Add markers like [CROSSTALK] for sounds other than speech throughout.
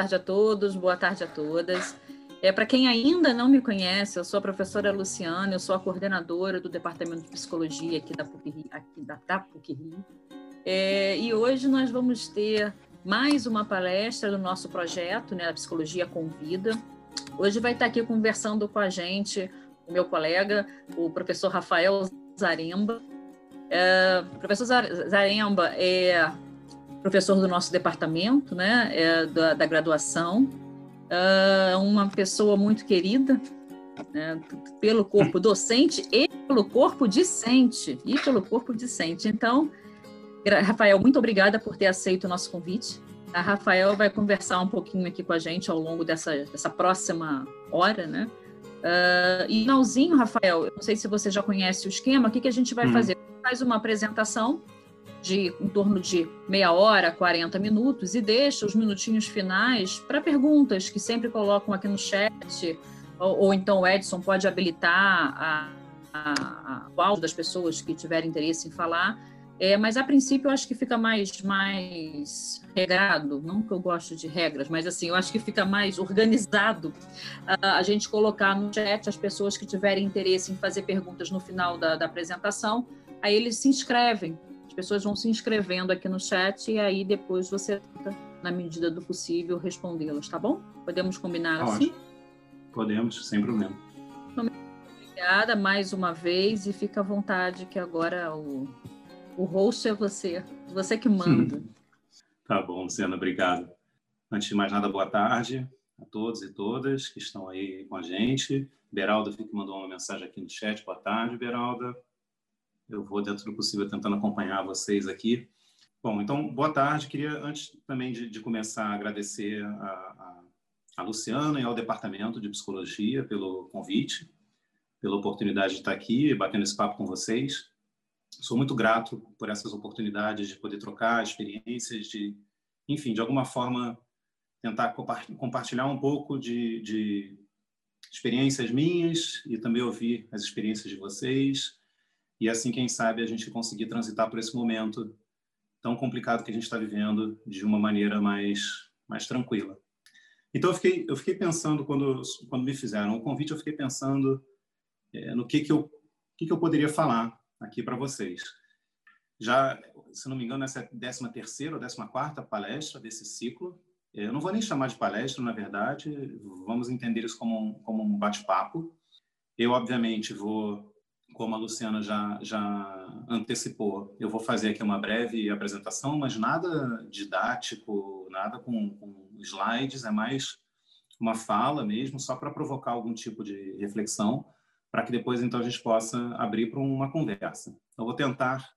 tarde a todos, boa tarde a todas. É, Para quem ainda não me conhece, eu sou a professora Luciana, eu sou a coordenadora do Departamento de Psicologia aqui da PUC, aqui da, da PUC. É, e hoje nós vamos ter mais uma palestra do nosso projeto, né, a Psicologia Convida. Hoje vai estar aqui conversando com a gente o meu colega, o professor Rafael Zaremba. É, professor Zaremba é professor do nosso departamento, né, é, da, da graduação, uh, uma pessoa muito querida né, pelo corpo docente e pelo corpo discente e pelo corpo discente. Então, Rafael, muito obrigada por ter aceito o nosso convite. A Rafael vai conversar um pouquinho aqui com a gente ao longo dessa, dessa próxima hora, né? Uh, e finalzinho, Rafael, eu não sei se você já conhece o esquema, o que, que a gente vai hum. fazer? Faz uma apresentação de em torno de meia hora, 40 minutos, e deixa os minutinhos finais para perguntas que sempre colocam aqui no chat, ou, ou então o Edson pode habilitar a, a, a, o áudio das pessoas que tiverem interesse em falar. É, mas a princípio eu acho que fica mais, mais regrado, não que eu gosto de regras, mas assim, eu acho que fica mais organizado a, a gente colocar no chat as pessoas que tiverem interesse em fazer perguntas no final da, da apresentação, aí eles se inscrevem pessoas vão se inscrevendo aqui no chat e aí depois você tenta, na medida do possível, respondê-las, tá bom? Podemos combinar Ótimo. assim? Podemos, sem problema. Obrigada mais uma vez e fica à vontade que agora o, o host é você, você que manda. [LAUGHS] tá bom, Luciana, obrigado. Antes de mais nada, boa tarde a todos e todas que estão aí com a gente. Beralda que mandou uma mensagem aqui no chat. Boa tarde, Beralda. Eu vou, dentro do possível, tentando acompanhar vocês aqui. Bom, então, boa tarde. Queria, antes também de, de começar, agradecer a, a, a, Luciana e ao Departamento de Psicologia pelo convite, pela oportunidade de estar aqui batendo esse papo com vocês. Sou muito grato por essas oportunidades de poder trocar experiências, de, enfim, de alguma forma tentar compartilhar um pouco de, de experiências minhas e também ouvir as experiências de vocês e assim, quem sabe, a gente conseguir transitar por esse momento tão complicado que a gente está vivendo de uma maneira mais, mais tranquila. Então, eu fiquei, eu fiquei pensando, quando, quando me fizeram o convite, eu fiquei pensando é, no que, que, eu, que, que eu poderia falar aqui para vocês. Já, se não me engano, essa é a 13 terceira ou 14 quarta palestra desse ciclo. É, eu não vou nem chamar de palestra, na verdade, vamos entender isso como um, como um bate-papo. Eu, obviamente, vou como a Luciana já, já antecipou, eu vou fazer aqui uma breve apresentação, mas nada didático, nada com, com slides, é mais uma fala mesmo, só para provocar algum tipo de reflexão, para que depois então a gente possa abrir para uma conversa. Eu vou tentar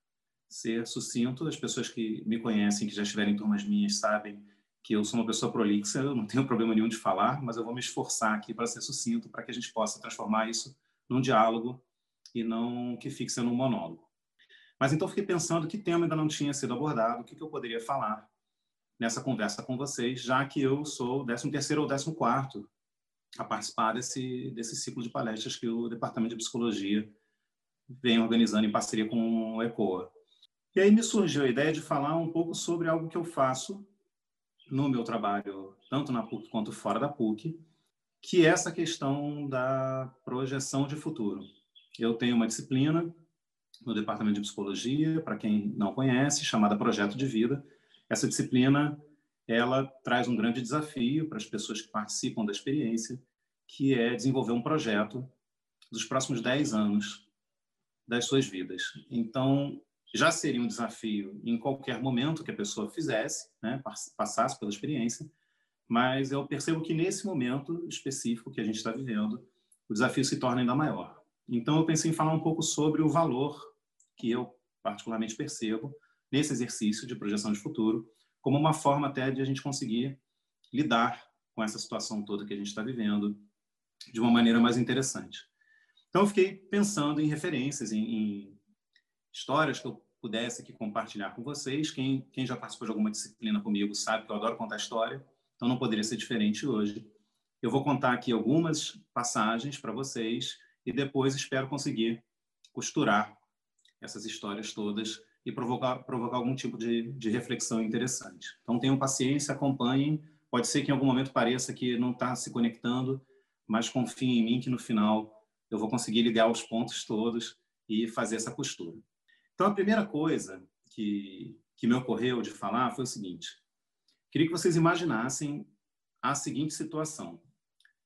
ser sucinto, as pessoas que me conhecem, que já estiveram em turmas minhas, sabem que eu sou uma pessoa prolixa, eu não tenho [LAUGHS] problema nenhum de falar, mas eu vou me esforçar aqui para ser sucinto, para que a gente possa transformar isso num diálogo e não que fixa no monólogo. Mas então fiquei pensando que tema ainda não tinha sido abordado, o que, que eu poderia falar nessa conversa com vocês, já que eu sou o 13 terceiro ou 14 quarto a participar desse, desse ciclo de palestras que o Departamento de Psicologia vem organizando em parceria com o ECOA. E aí me surgiu a ideia de falar um pouco sobre algo que eu faço no meu trabalho, tanto na PUC quanto fora da PUC, que é essa questão da projeção de futuro. Eu tenho uma disciplina no Departamento de Psicologia, para quem não conhece, chamada Projeto de Vida. Essa disciplina, ela traz um grande desafio para as pessoas que participam da experiência, que é desenvolver um projeto dos próximos 10 anos das suas vidas. Então, já seria um desafio em qualquer momento que a pessoa fizesse, né, passasse pela experiência, mas eu percebo que nesse momento específico que a gente está vivendo, o desafio se torna ainda maior. Então, eu pensei em falar um pouco sobre o valor que eu particularmente percebo nesse exercício de projeção de futuro, como uma forma até de a gente conseguir lidar com essa situação toda que a gente está vivendo de uma maneira mais interessante. Então, eu fiquei pensando em referências, em, em histórias que eu pudesse aqui compartilhar com vocês. Quem, quem já participou de alguma disciplina comigo sabe que eu adoro contar história, então não poderia ser diferente hoje. Eu vou contar aqui algumas passagens para vocês e depois espero conseguir costurar essas histórias todas e provocar, provocar algum tipo de, de reflexão interessante. Então tenham paciência, acompanhem, Pode ser que em algum momento pareça que não está se conectando, mas confie em mim que no final eu vou conseguir ligar os pontos todos e fazer essa postura. Então, a primeira coisa que, que me ocorreu de falar foi o seguinte: queria que vocês imaginassem a seguinte situação.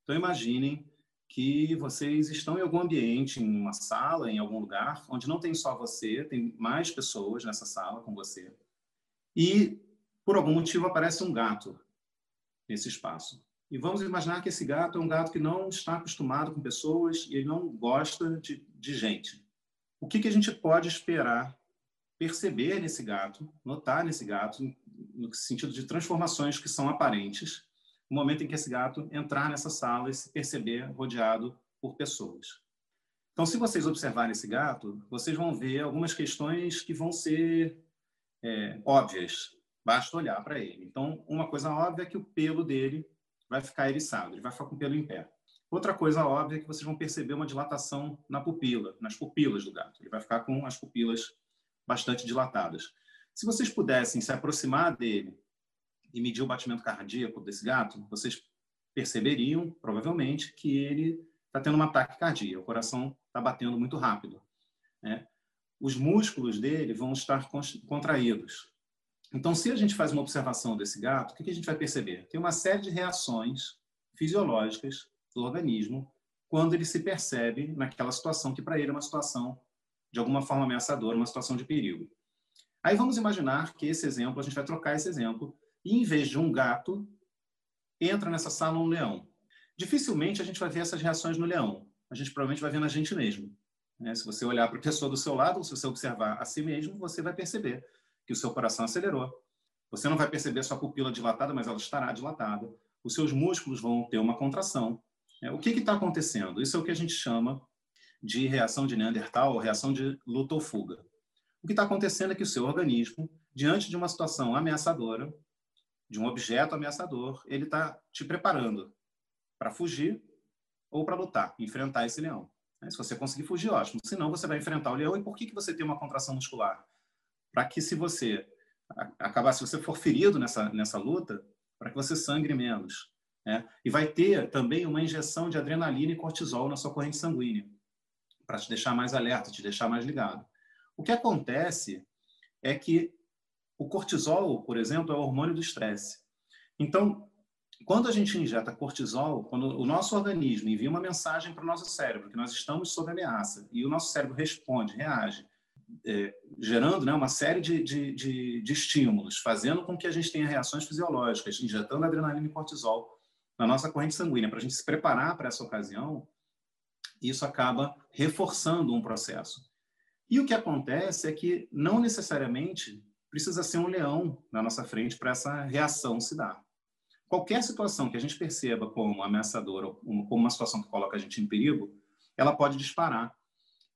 Então, imaginem que vocês estão em algum ambiente, em uma sala, em algum lugar, onde não tem só você, tem mais pessoas nessa sala com você. E, por algum motivo, aparece um gato nesse espaço. E vamos imaginar que esse gato é um gato que não está acostumado com pessoas e ele não gosta de, de gente. O que, que a gente pode esperar perceber nesse gato, notar nesse gato, no sentido de transformações que são aparentes, no momento em que esse gato entrar nessa sala e se perceber rodeado por pessoas. Então, se vocês observarem esse gato, vocês vão ver algumas questões que vão ser é, óbvias. Basta olhar para ele. Então, uma coisa óbvia é que o pelo dele vai ficar eriçado, ele vai ficar com o pelo em pé. Outra coisa óbvia é que vocês vão perceber uma dilatação na pupila, nas pupilas do gato. Ele vai ficar com as pupilas bastante dilatadas. Se vocês pudessem se aproximar dele e medir o batimento cardíaco desse gato, vocês perceberiam, provavelmente, que ele está tendo um ataque cardíaco, o coração está batendo muito rápido. Né? Os músculos dele vão estar contraídos. Então, se a gente faz uma observação desse gato, o que a gente vai perceber? Tem uma série de reações fisiológicas do organismo quando ele se percebe naquela situação que para ele é uma situação de alguma forma ameaçadora, uma situação de perigo. Aí vamos imaginar que esse exemplo, a gente vai trocar esse exemplo, e em vez de um gato, entra nessa sala um leão. Dificilmente a gente vai ver essas reações no leão. A gente provavelmente vai ver na gente mesmo. Né? Se você olhar para a pessoa do seu lado, ou se você observar a si mesmo, você vai perceber que o seu coração acelerou. Você não vai perceber a sua pupila dilatada, mas ela estará dilatada. Os seus músculos vão ter uma contração. É, o que está acontecendo? Isso é o que a gente chama de reação de Neandertal ou reação de luta ou fuga. O que está acontecendo é que o seu organismo, diante de uma situação ameaçadora, de um objeto ameaçador, ele está te preparando para fugir ou para lutar, enfrentar esse leão. Se você conseguir fugir, ótimo. Se não, você vai enfrentar o leão. E por que, que você tem uma contração muscular? para que se você acabar, se você for ferido nessa, nessa luta, para que você sangre menos. Né? E vai ter também uma injeção de adrenalina e cortisol na sua corrente sanguínea, para te deixar mais alerta, te deixar mais ligado. O que acontece é que o cortisol, por exemplo, é o hormônio do estresse. Então, quando a gente injeta cortisol, quando o nosso organismo envia uma mensagem para o nosso cérebro que nós estamos sob ameaça e o nosso cérebro responde, reage, é, gerando né, uma série de, de, de, de, estímulos, fazendo com que a gente tenha reações fisiológicas, injetando adrenalina e cortisol na nossa corrente sanguínea, para a gente se preparar para essa ocasião, isso acaba reforçando um processo. E o que acontece é que não necessariamente precisa ser um leão na nossa frente para essa reação se dar. Qualquer situação que a gente perceba como ameaçadora, como uma situação que coloca a gente em perigo, ela pode disparar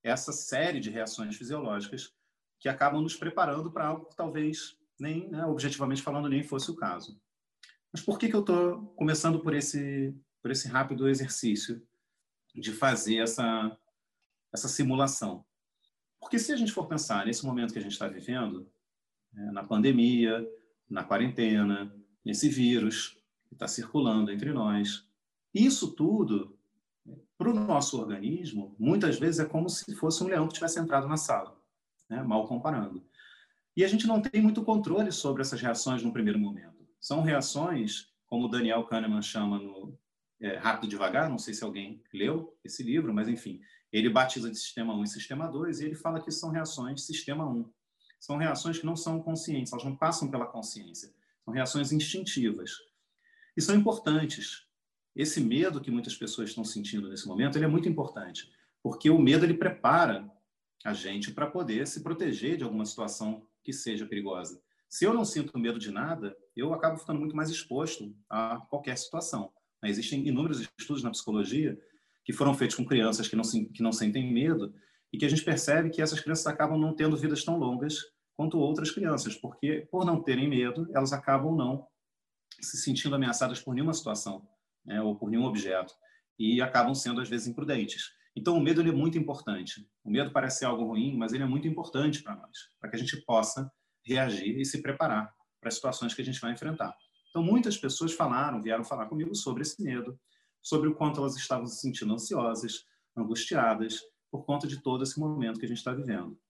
essa série de reações fisiológicas que acabam nos preparando para algo que talvez nem, né, objetivamente falando, nem fosse o caso. Mas por que, que eu estou começando por esse, por esse rápido exercício de fazer essa, essa simulação? Porque se a gente for pensar nesse momento que a gente está vivendo, na pandemia, na quarentena, nesse vírus que está circulando entre nós, isso tudo para o nosso organismo, muitas vezes é como se fosse um leão que tivesse entrado na sala, né? mal comparando. E a gente não tem muito controle sobre essas reações no primeiro momento. São reações, como o Daniel Kahneman chama no é, Rápido Devagar, não sei se alguém leu esse livro, mas enfim, ele batiza de sistema 1 e sistema 2 e ele fala que são reações sistema 1. São reações que não são conscientes, elas não passam pela consciência. São reações instintivas. E são importantes, esse medo que muitas pessoas estão sentindo nesse momento, ele é muito importante, porque o medo ele prepara a gente para poder se proteger de alguma situação que seja perigosa. Se eu não sinto medo de nada, eu acabo ficando muito mais exposto a qualquer situação. Existem inúmeros estudos na psicologia que foram feitos com crianças que não, que não sentem medo e que a gente percebe que essas crianças acabam não tendo vidas tão longas quanto outras crianças, porque por não terem medo, elas acabam não se sentindo ameaçadas por nenhuma situação né, ou por nenhum objeto, e acabam sendo, às vezes, imprudentes. Então, o medo é muito importante. O medo parece ser algo ruim, mas ele é muito importante para nós, para que a gente possa reagir e se preparar para as situações que a gente vai enfrentar. Então, muitas pessoas falaram, vieram falar comigo sobre esse medo, sobre o quanto elas estavam se sentindo ansiosas, angustiadas, por conta de todo esse momento que a gente está vivendo.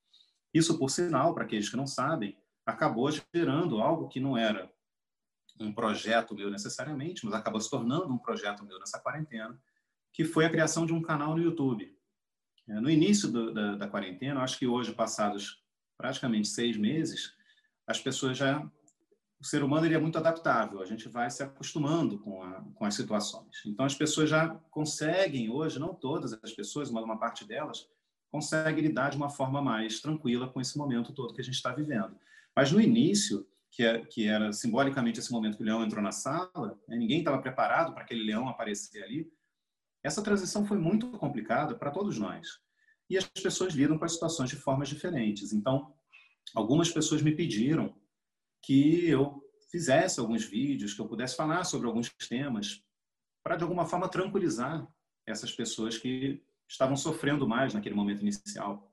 Isso, por sinal, para aqueles que não sabem, acabou gerando algo que não era um projeto meu necessariamente, mas acabou se tornando um projeto meu nessa quarentena, que foi a criação de um canal no YouTube. É, no início do, da, da quarentena, acho que hoje, passados praticamente seis meses, as pessoas já o ser humano ele é muito adaptável, a gente vai se acostumando com, a, com as situações. Então, as pessoas já conseguem, hoje, não todas as pessoas, mas uma parte delas, consegue lidar de uma forma mais tranquila com esse momento todo que a gente está vivendo. Mas no início, que, é, que era simbolicamente esse momento que o leão entrou na sala, né, ninguém estava preparado para aquele leão aparecer ali, essa transição foi muito complicada para todos nós. E as pessoas lidam com as situações de formas diferentes. Então, algumas pessoas me pediram que eu fizesse alguns vídeos, que eu pudesse falar sobre alguns temas, para de alguma forma tranquilizar essas pessoas que estavam sofrendo mais naquele momento inicial.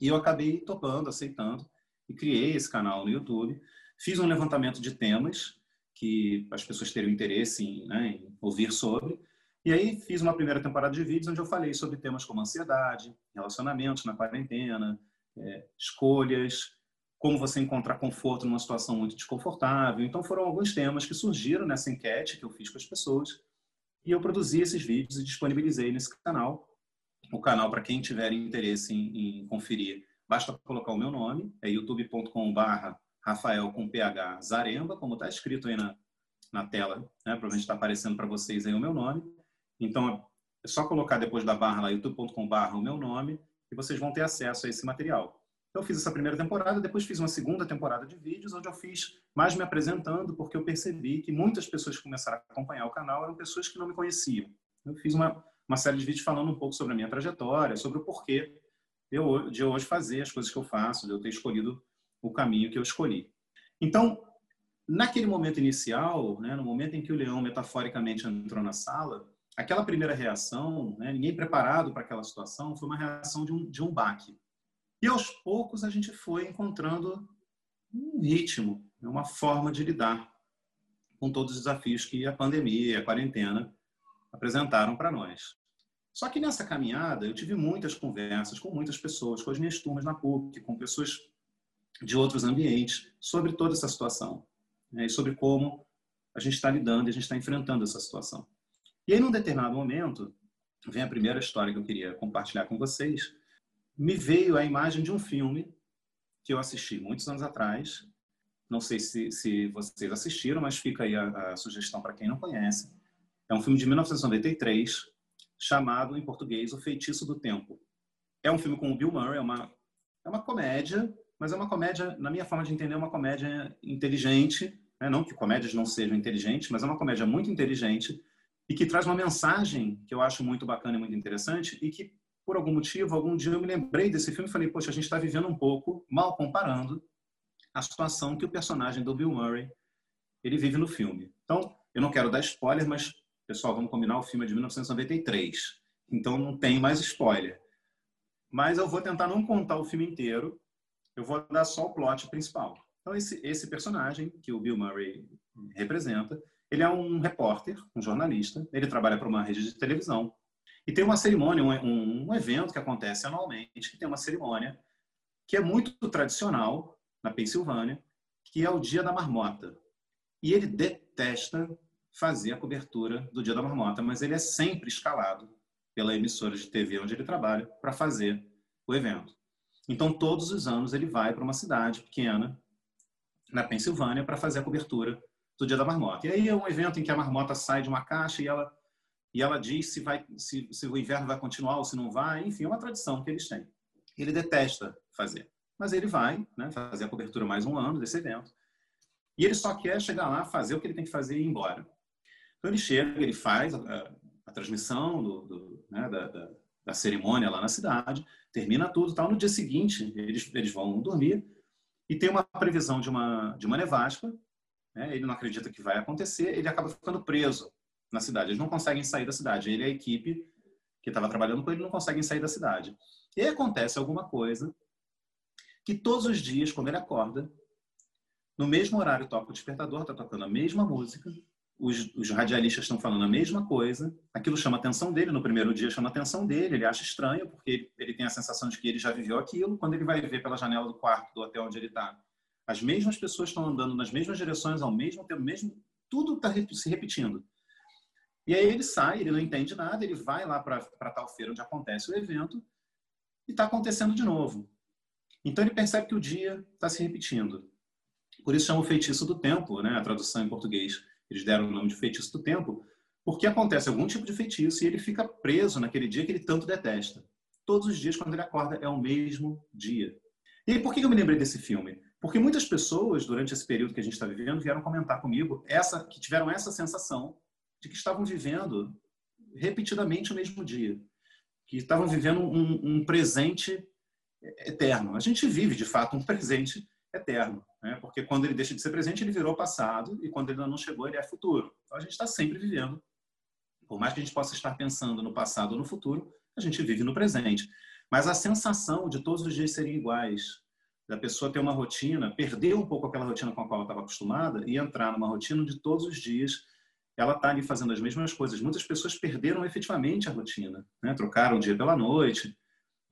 E eu acabei topando, aceitando, e criei esse canal no YouTube. Fiz um levantamento de temas que as pessoas teriam interesse em, né, em ouvir sobre. E aí fiz uma primeira temporada de vídeos onde eu falei sobre temas como ansiedade, relacionamentos na quarentena, é, escolhas, como você encontrar conforto numa situação muito desconfortável. Então, foram alguns temas que surgiram nessa enquete que eu fiz com as pessoas. E eu produzi esses vídeos e disponibilizei nesse canal. O canal, para quem tiver interesse em, em, conferir, basta colocar o meu nome, é youtube.com.br Rafael com PH Zaremba, como está escrito aí na, na tela, né? provavelmente está aparecendo para vocês aí o meu nome. Então, é só colocar depois da barra lá, youtube.com.br o meu nome, e vocês vão ter acesso a esse material. Então, eu fiz essa primeira temporada, depois fiz uma segunda temporada de vídeos, onde eu fiz mais me apresentando, porque eu percebi que muitas pessoas que começaram a acompanhar o canal eram pessoas que não me conheciam. Eu fiz uma, uma série de vídeos falando um pouco sobre a minha trajetória, sobre o porquê eu, de hoje fazer as coisas que eu faço, de eu ter escolhido o caminho que eu escolhi. Então, naquele momento inicial, né, no momento em que o leão metaforicamente entrou na sala, aquela primeira reação, né, ninguém preparado para aquela situação, foi uma reação de um, de um baque. E aos poucos a gente foi encontrando um ritmo, né, uma forma de lidar com todos os desafios que a pandemia e a quarentena apresentaram para nós. Só que nessa caminhada eu tive muitas conversas com muitas pessoas, com as minhas turmas na PUC, com pessoas de outros ambientes, sobre toda essa situação né, e sobre como a gente está lidando e a gente está enfrentando essa situação. E aí, num determinado momento, vem a primeira história que eu queria compartilhar com vocês, me veio a imagem de um filme que eu assisti muitos anos atrás. Não sei se, se vocês assistiram, mas fica aí a, a sugestão para quem não conhece. É um filme de 1993, chamado em português O Feitiço do Tempo. É um filme com o Bill Murray, é uma, é uma comédia, mas é uma comédia, na minha forma de entender, é uma comédia inteligente. Né? Não que comédias não sejam inteligentes, mas é uma comédia muito inteligente e que traz uma mensagem que eu acho muito bacana e muito interessante e que por algum motivo, algum dia eu me lembrei desse filme e falei, poxa, a gente está vivendo um pouco, mal comparando, a situação que o personagem do Bill Murray ele vive no filme. Então, eu não quero dar spoiler, mas, pessoal, vamos combinar, o filme é de 1993. Então, não tem mais spoiler. Mas eu vou tentar não contar o filme inteiro, eu vou dar só o plot principal. Então, esse, esse personagem que o Bill Murray representa, ele é um repórter, um jornalista, ele trabalha para uma rede de televisão e tem uma cerimônia, um, um evento que acontece anualmente, que tem uma cerimônia que é muito tradicional na Pensilvânia, que é o Dia da Marmota. E ele detesta fazer a cobertura do Dia da Marmota, mas ele é sempre escalado pela emissora de TV onde ele trabalha para fazer o evento. Então, todos os anos ele vai para uma cidade pequena na Pensilvânia para fazer a cobertura do Dia da Marmota. E aí é um evento em que a marmota sai de uma caixa e ela e ela diz se, vai, se, se o inverno vai continuar ou se não vai, enfim, é uma tradição que eles têm. Ele detesta fazer, mas ele vai né, fazer a cobertura mais um ano desse evento. E ele só quer chegar lá, fazer o que ele tem que fazer e ir embora. Então ele chega, ele faz a, a transmissão do, do, né, da, da, da, cerimônia lá na cidade, termina tudo, tal. No dia seguinte eles, eles vão dormir e tem uma previsão de uma de uma nevasca. Né, ele não acredita que vai acontecer, ele acaba ficando preso na cidade. Eles não conseguem sair da cidade. Ele e a equipe que estava trabalhando com ele não conseguem sair da cidade. E acontece alguma coisa que todos os dias, quando ele acorda, no mesmo horário toca o despertador, está tocando a mesma música, os, os radialistas estão falando a mesma coisa, aquilo chama a atenção dele, no primeiro dia chama a atenção dele, ele acha estranho, porque ele, ele tem a sensação de que ele já viveu aquilo, quando ele vai ver pela janela do quarto do hotel onde ele está, as mesmas pessoas estão andando nas mesmas direções ao mesmo tempo, mesmo, tudo está se repetindo. E aí ele sai, ele não entende nada, ele vai lá para tal feira onde acontece o evento e está acontecendo de novo. Então ele percebe que o dia está se repetindo. Por isso chama o feitiço do tempo, né? a tradução em português. Eles deram o nome de feitiço do tempo, porque acontece algum tipo de feitiço e ele fica preso naquele dia que ele tanto detesta. Todos os dias, quando ele acorda, é o mesmo dia. E aí, por que eu me lembrei desse filme? Porque muitas pessoas, durante esse período que a gente está vivendo, vieram comentar comigo essa, que tiveram essa sensação de que estavam vivendo repetidamente o mesmo dia, que estavam vivendo um, um presente eterno. A gente vive, de fato, um presente eterno, né? porque quando ele deixa de ser presente, ele virou passado, e quando ele não chegou, ele é futuro. Então, a gente está sempre vivendo. Por mais que a gente possa estar pensando no passado ou no futuro, a gente vive no presente. Mas a sensação de todos os dias serem iguais, da pessoa ter uma rotina, perder um pouco aquela rotina com a qual ela estava acostumada e entrar numa rotina de todos os dias ela está ali fazendo as mesmas coisas. Muitas pessoas perderam efetivamente a rotina, né? trocaram o dia pela noite.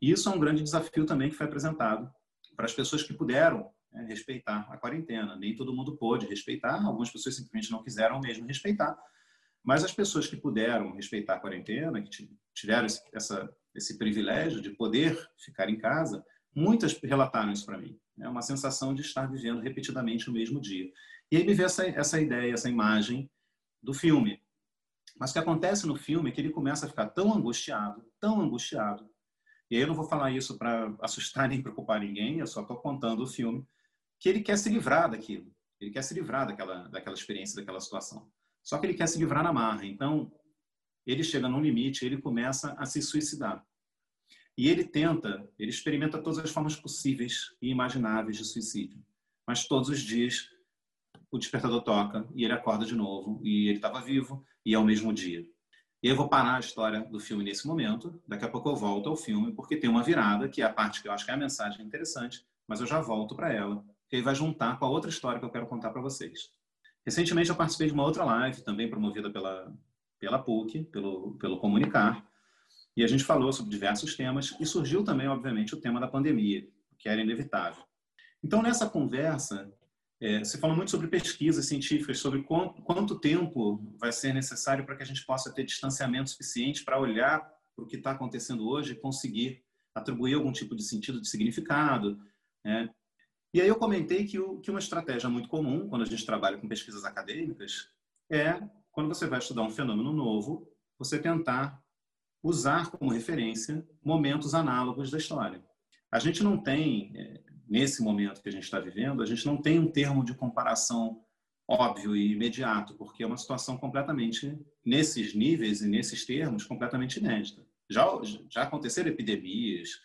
E isso é um grande desafio também que foi apresentado para as pessoas que puderam né, respeitar a quarentena. Nem todo mundo pôde respeitar, algumas pessoas simplesmente não quiseram mesmo respeitar. Mas as pessoas que puderam respeitar a quarentena, que tiveram esse, essa, esse privilégio de poder ficar em casa, muitas relataram isso para mim. É uma sensação de estar vivendo repetidamente o mesmo dia. E aí me veio essa, essa ideia, essa imagem do filme. Mas o que acontece no filme é que ele começa a ficar tão angustiado, tão angustiado. E aí eu não vou falar isso para assustar [LAUGHS] nem preocupar ninguém, eu só estou contando o filme, que ele quer se livrar daquilo. Ele quer se livrar daquela, daquela experiência, daquela situação. Só que ele quer se livrar na marra. Então, ele chega num limite, ele começa a se suicidar. E ele tenta, ele experimenta todas as formas possíveis e imagináveis de suicídio. Mas todos os dias o despertador toca e ele acorda de novo e ele estava vivo e é o mesmo dia. E eu vou parar a história do filme nesse momento. Daqui a pouco eu volto ao filme porque tem uma virada que é a parte que eu acho que é a mensagem interessante, mas eu já volto para ela, que aí vai juntar com a outra história que eu quero contar para vocês. Recentemente eu participei de uma outra live também promovida pela pela PUC, pelo pelo Comunicar, e a gente falou sobre diversos temas e surgiu também, obviamente, o tema da pandemia, que era inevitável. Então, nessa conversa, é, você falou muito sobre pesquisas científicas, sobre quanto, quanto tempo vai ser necessário para que a gente possa ter distanciamento suficiente para olhar para o que está acontecendo hoje e conseguir atribuir algum tipo de sentido, de significado. Né? E aí eu comentei que, o, que uma estratégia muito comum quando a gente trabalha com pesquisas acadêmicas é, quando você vai estudar um fenômeno novo, você tentar usar como referência momentos análogos da história. A gente não tem é, nesse momento que a gente está vivendo, a gente não tem um termo de comparação óbvio e imediato, porque é uma situação completamente, nesses níveis e nesses termos, completamente inédita. Já, já aconteceram epidemias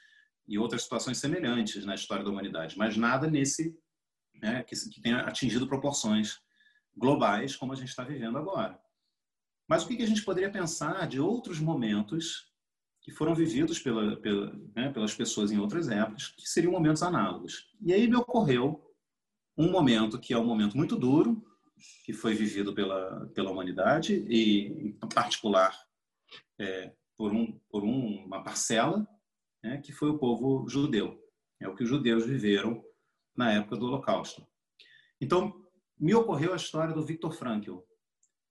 e outras situações semelhantes na história da humanidade, mas nada nesse né, que, que tenha atingido proporções globais como a gente está vivendo agora. Mas o que a gente poderia pensar de outros momentos que foram vividos pela, pela, né, pelas pessoas em outras épocas, que seriam momentos análogos. E aí me ocorreu um momento que é um momento muito duro, que foi vivido pela, pela humanidade, e em particular é, por, um, por uma parcela, né, que foi o povo judeu. É o que os judeus viveram na época do Holocausto. Então, me ocorreu a história do Viktor Frankl.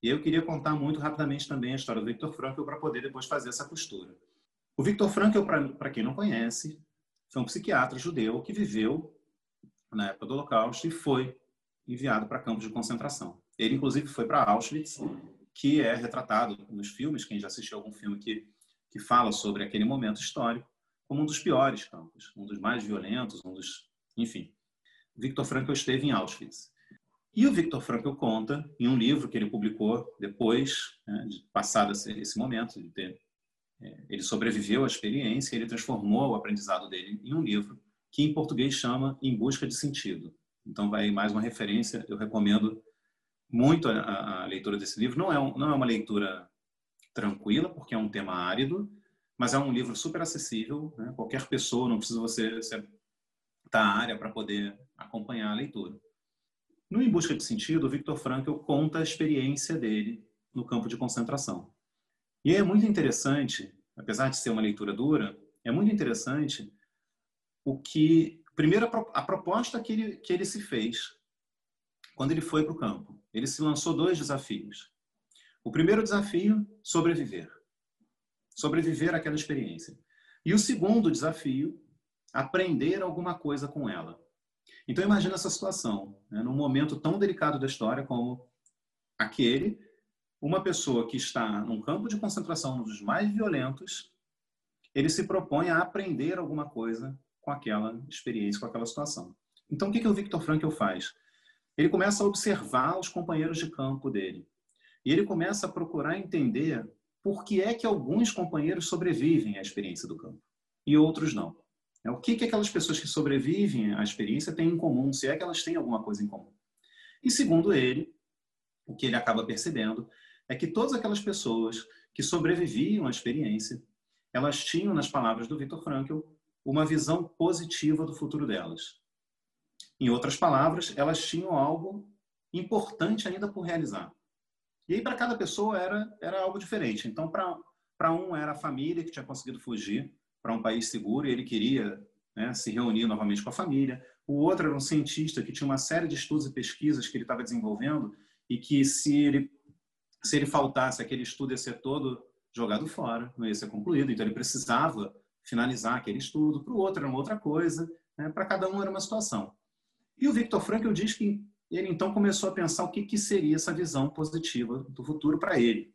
E eu queria contar muito rapidamente também a história do Viktor Frankl para poder depois fazer essa costura. O Viktor Frankl, para quem não conhece, foi um psiquiatra judeu que viveu na época do Holocausto e foi enviado para campos de concentração. Ele, inclusive, foi para Auschwitz, que é retratado nos filmes, quem já assistiu algum filme que, que fala sobre aquele momento histórico, como um dos piores campos, um dos mais violentos, um dos... Enfim, Viktor Frankl esteve em Auschwitz. E o Viktor Frankl conta, em um livro que ele publicou depois, né, de passado esse, esse momento, de ter ele sobreviveu à experiência e ele transformou o aprendizado dele em um livro que em português chama Em Busca de Sentido. Então vai mais uma referência, eu recomendo muito a, a leitura desse livro. Não é, um, não é uma leitura tranquila, porque é um tema árido, mas é um livro super acessível, né? qualquer pessoa, não precisa você estar tá área para poder acompanhar a leitura. No Em Busca de Sentido, o Viktor Frankl conta a experiência dele no campo de concentração. E é muito interessante, apesar de ser uma leitura dura, é muito interessante o que, primeiro, a proposta que ele, que ele se fez quando ele foi para o campo. Ele se lançou dois desafios. O primeiro desafio, sobreviver. Sobreviver àquela experiência. E o segundo desafio, aprender alguma coisa com ela. Então imagina essa situação, né? num momento tão delicado da história como aquele, uma pessoa que está num campo de concentração um dos mais violentos, ele se propõe a aprender alguma coisa com aquela experiência, com aquela situação. Então o que, que o Victor Frankl faz? Ele começa a observar os companheiros de campo dele. E ele começa a procurar entender por que é que alguns companheiros sobrevivem à experiência do campo e outros não. É, o que, que aquelas pessoas que sobrevivem à experiência têm em comum, se é que elas têm alguma coisa em comum. E segundo ele, o que ele acaba percebendo é que todas aquelas pessoas que sobreviviam à experiência, elas tinham, nas palavras do Viktor Frankl, uma visão positiva do futuro delas. Em outras palavras, elas tinham algo importante ainda por realizar. E aí, para cada pessoa, era, era algo diferente. Então, para um, era a família que tinha conseguido fugir para um país seguro e ele queria né, se reunir novamente com a família. O outro era um cientista que tinha uma série de estudos e pesquisas que ele estava desenvolvendo e que, se ele, se ele faltasse, aquele estudo ia ser todo jogado fora, não ia ser concluído. Então, ele precisava finalizar aquele estudo. Para o outro, era uma outra coisa. Né? Para cada um, era uma situação. E o Victor Frankl diz que ele então começou a pensar o que, que seria essa visão positiva do futuro para ele.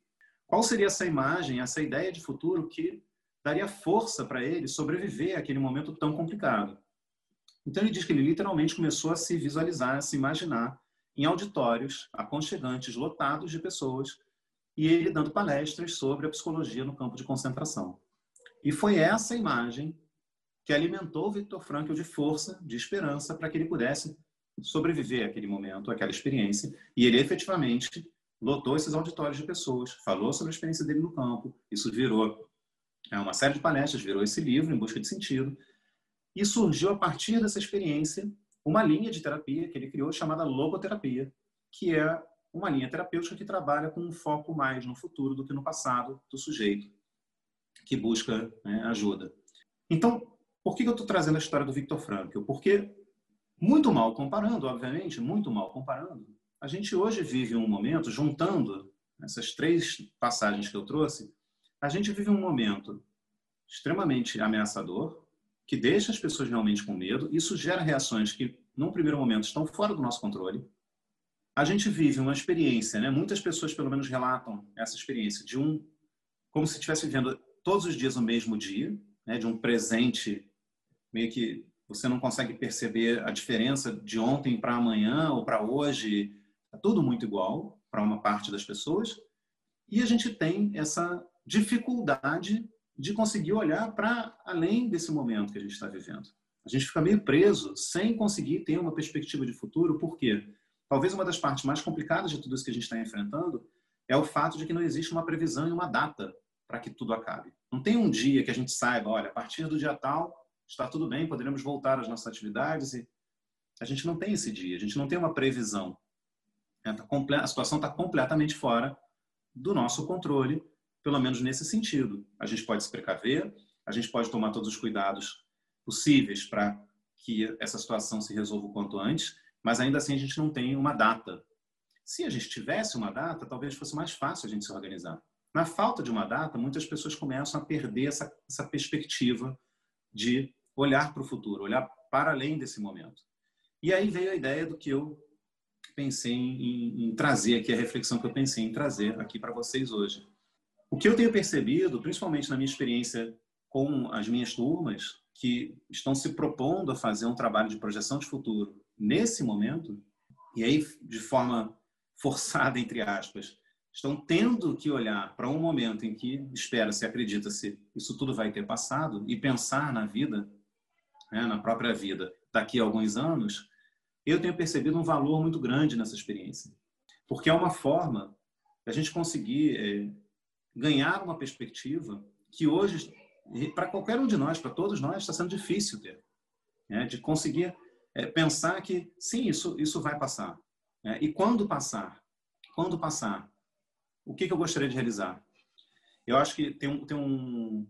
Qual seria essa imagem, essa ideia de futuro que daria força para ele sobreviver àquele momento tão complicado? Então ele diz que ele literalmente começou a se visualizar, a se imaginar em auditórios aconchegantes, lotados de pessoas, e ele dando palestras sobre a psicologia no campo de concentração. E foi essa imagem que alimentou Victor Frankl de força, de esperança, para que ele pudesse sobreviver àquele momento, àquela experiência. E ele efetivamente lotou esses auditórios de pessoas, falou sobre a experiência dele no campo. Isso virou é, uma série de palestras, virou esse livro, Em Busca de Sentido. E surgiu, a partir dessa experiência, uma linha de terapia que ele criou chamada logoterapia, que é uma linha terapêutica que trabalha com um foco mais no futuro do que no passado do sujeito que busca né, ajuda. Então, por que eu estou trazendo a história do Victor Frankl? Porque, muito mal comparando, obviamente, muito mal comparando, a gente hoje vive um momento, juntando essas três passagens que eu trouxe, a gente vive um momento extremamente ameaçador, que deixa as pessoas realmente com medo, isso gera reações que, num primeiro momento, estão fora do nosso controle. A gente vive uma experiência, né? muitas pessoas, pelo menos, relatam essa experiência de um, como se estivesse vivendo todos os dias o mesmo dia, né? de um presente meio que você não consegue perceber a diferença de ontem para amanhã ou para hoje. É tudo muito igual para uma parte das pessoas. E a gente tem essa dificuldade de conseguir olhar para além desse momento que a gente está vivendo. A gente fica meio preso sem conseguir ter uma perspectiva de futuro, por quê? Talvez uma das partes mais complicadas de tudo isso que a gente está enfrentando é o fato de que não existe uma previsão e uma data para que tudo acabe. Não tem um dia que a gente saiba, olha, a partir do dia tal está tudo bem, poderemos voltar às nossas atividades e a gente não tem esse dia, a gente não tem uma previsão. É, tá a situação está completamente fora do nosso controle, pelo menos nesse sentido. A gente pode se precaver, a gente pode tomar todos os cuidados possíveis para que essa situação se resolva o quanto antes, mas ainda assim a gente não tem uma data. Se a gente tivesse uma data, talvez fosse mais fácil a gente se organizar. Na falta de uma data, muitas pessoas começam a perder essa, essa perspectiva de olhar para o futuro, olhar para além desse momento. E aí veio a ideia do que eu pensei em, em trazer aqui, a reflexão que eu pensei em trazer aqui para vocês hoje. O que eu tenho percebido, principalmente na minha experiência com as minhas turmas, que estão se propondo a fazer um trabalho de projeção de futuro nesse momento, e aí de forma forçada, entre aspas, estão tendo que olhar para um momento em que espera-se, acredita-se, isso tudo vai ter passado e pensar na vida né, na própria vida daqui a alguns anos, eu tenho percebido um valor muito grande nessa experiência. Porque é uma forma da gente conseguir é, ganhar uma perspectiva que hoje, para qualquer um de nós, para todos nós, está sendo difícil ter. Né? De conseguir é, pensar que, sim, isso, isso vai passar. É, e quando passar? Quando passar? O que, que eu gostaria de realizar? Eu acho que tem, um, tem, um,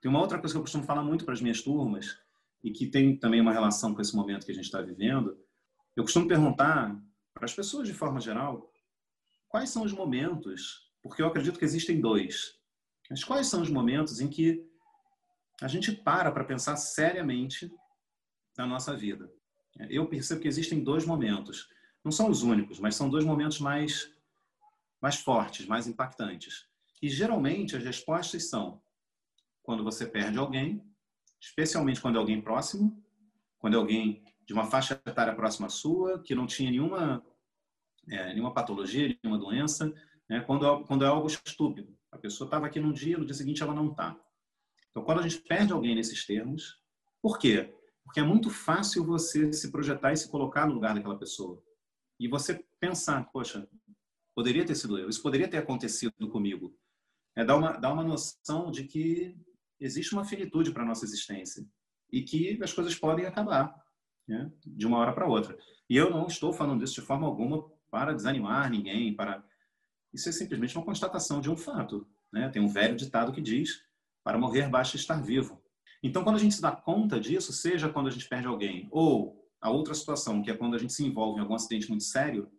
tem uma outra coisa que eu costumo falar muito para as minhas turmas e que tem também uma relação com esse momento que a gente está vivendo. Eu costumo perguntar para as pessoas de forma geral quais são os momentos, porque eu acredito que existem dois, mas quais são os momentos em que a gente para para pensar seriamente na nossa vida. Eu percebo que existem dois momentos. Não são os únicos, mas são dois momentos mais, mais fortes, mais impactantes. E geralmente as respostas são quando você perde alguém, especialmente quando é alguém próximo, quando é alguém de uma faixa etária próxima à sua, que não tinha nenhuma, é, nenhuma patologia, nenhuma doença, né? quando, é, quando é algo estúpido. A pessoa estava aqui num dia, no dia seguinte ela não está. Então, quando a gente perde alguém nesses termos, por quê? Porque é muito fácil você se projetar e se colocar no lugar daquela pessoa. E você pensar, poxa, poderia ter sido eu, isso poderia ter acontecido comigo. É dar uma, dar uma noção de que existe uma finitude para a nossa existência e que as coisas podem acabar né? de uma hora para outra. E eu não estou falando isso de forma alguma para desanimar ninguém, para isso é simplesmente uma constatação de um fato. Né? Tem um velho ditado que diz para morrer basta estar vivo. Então, quando a gente se dá conta disso, seja quando a gente perde alguém, ou a outra situação, que é quando a gente se envolve em algum acidente muito sério,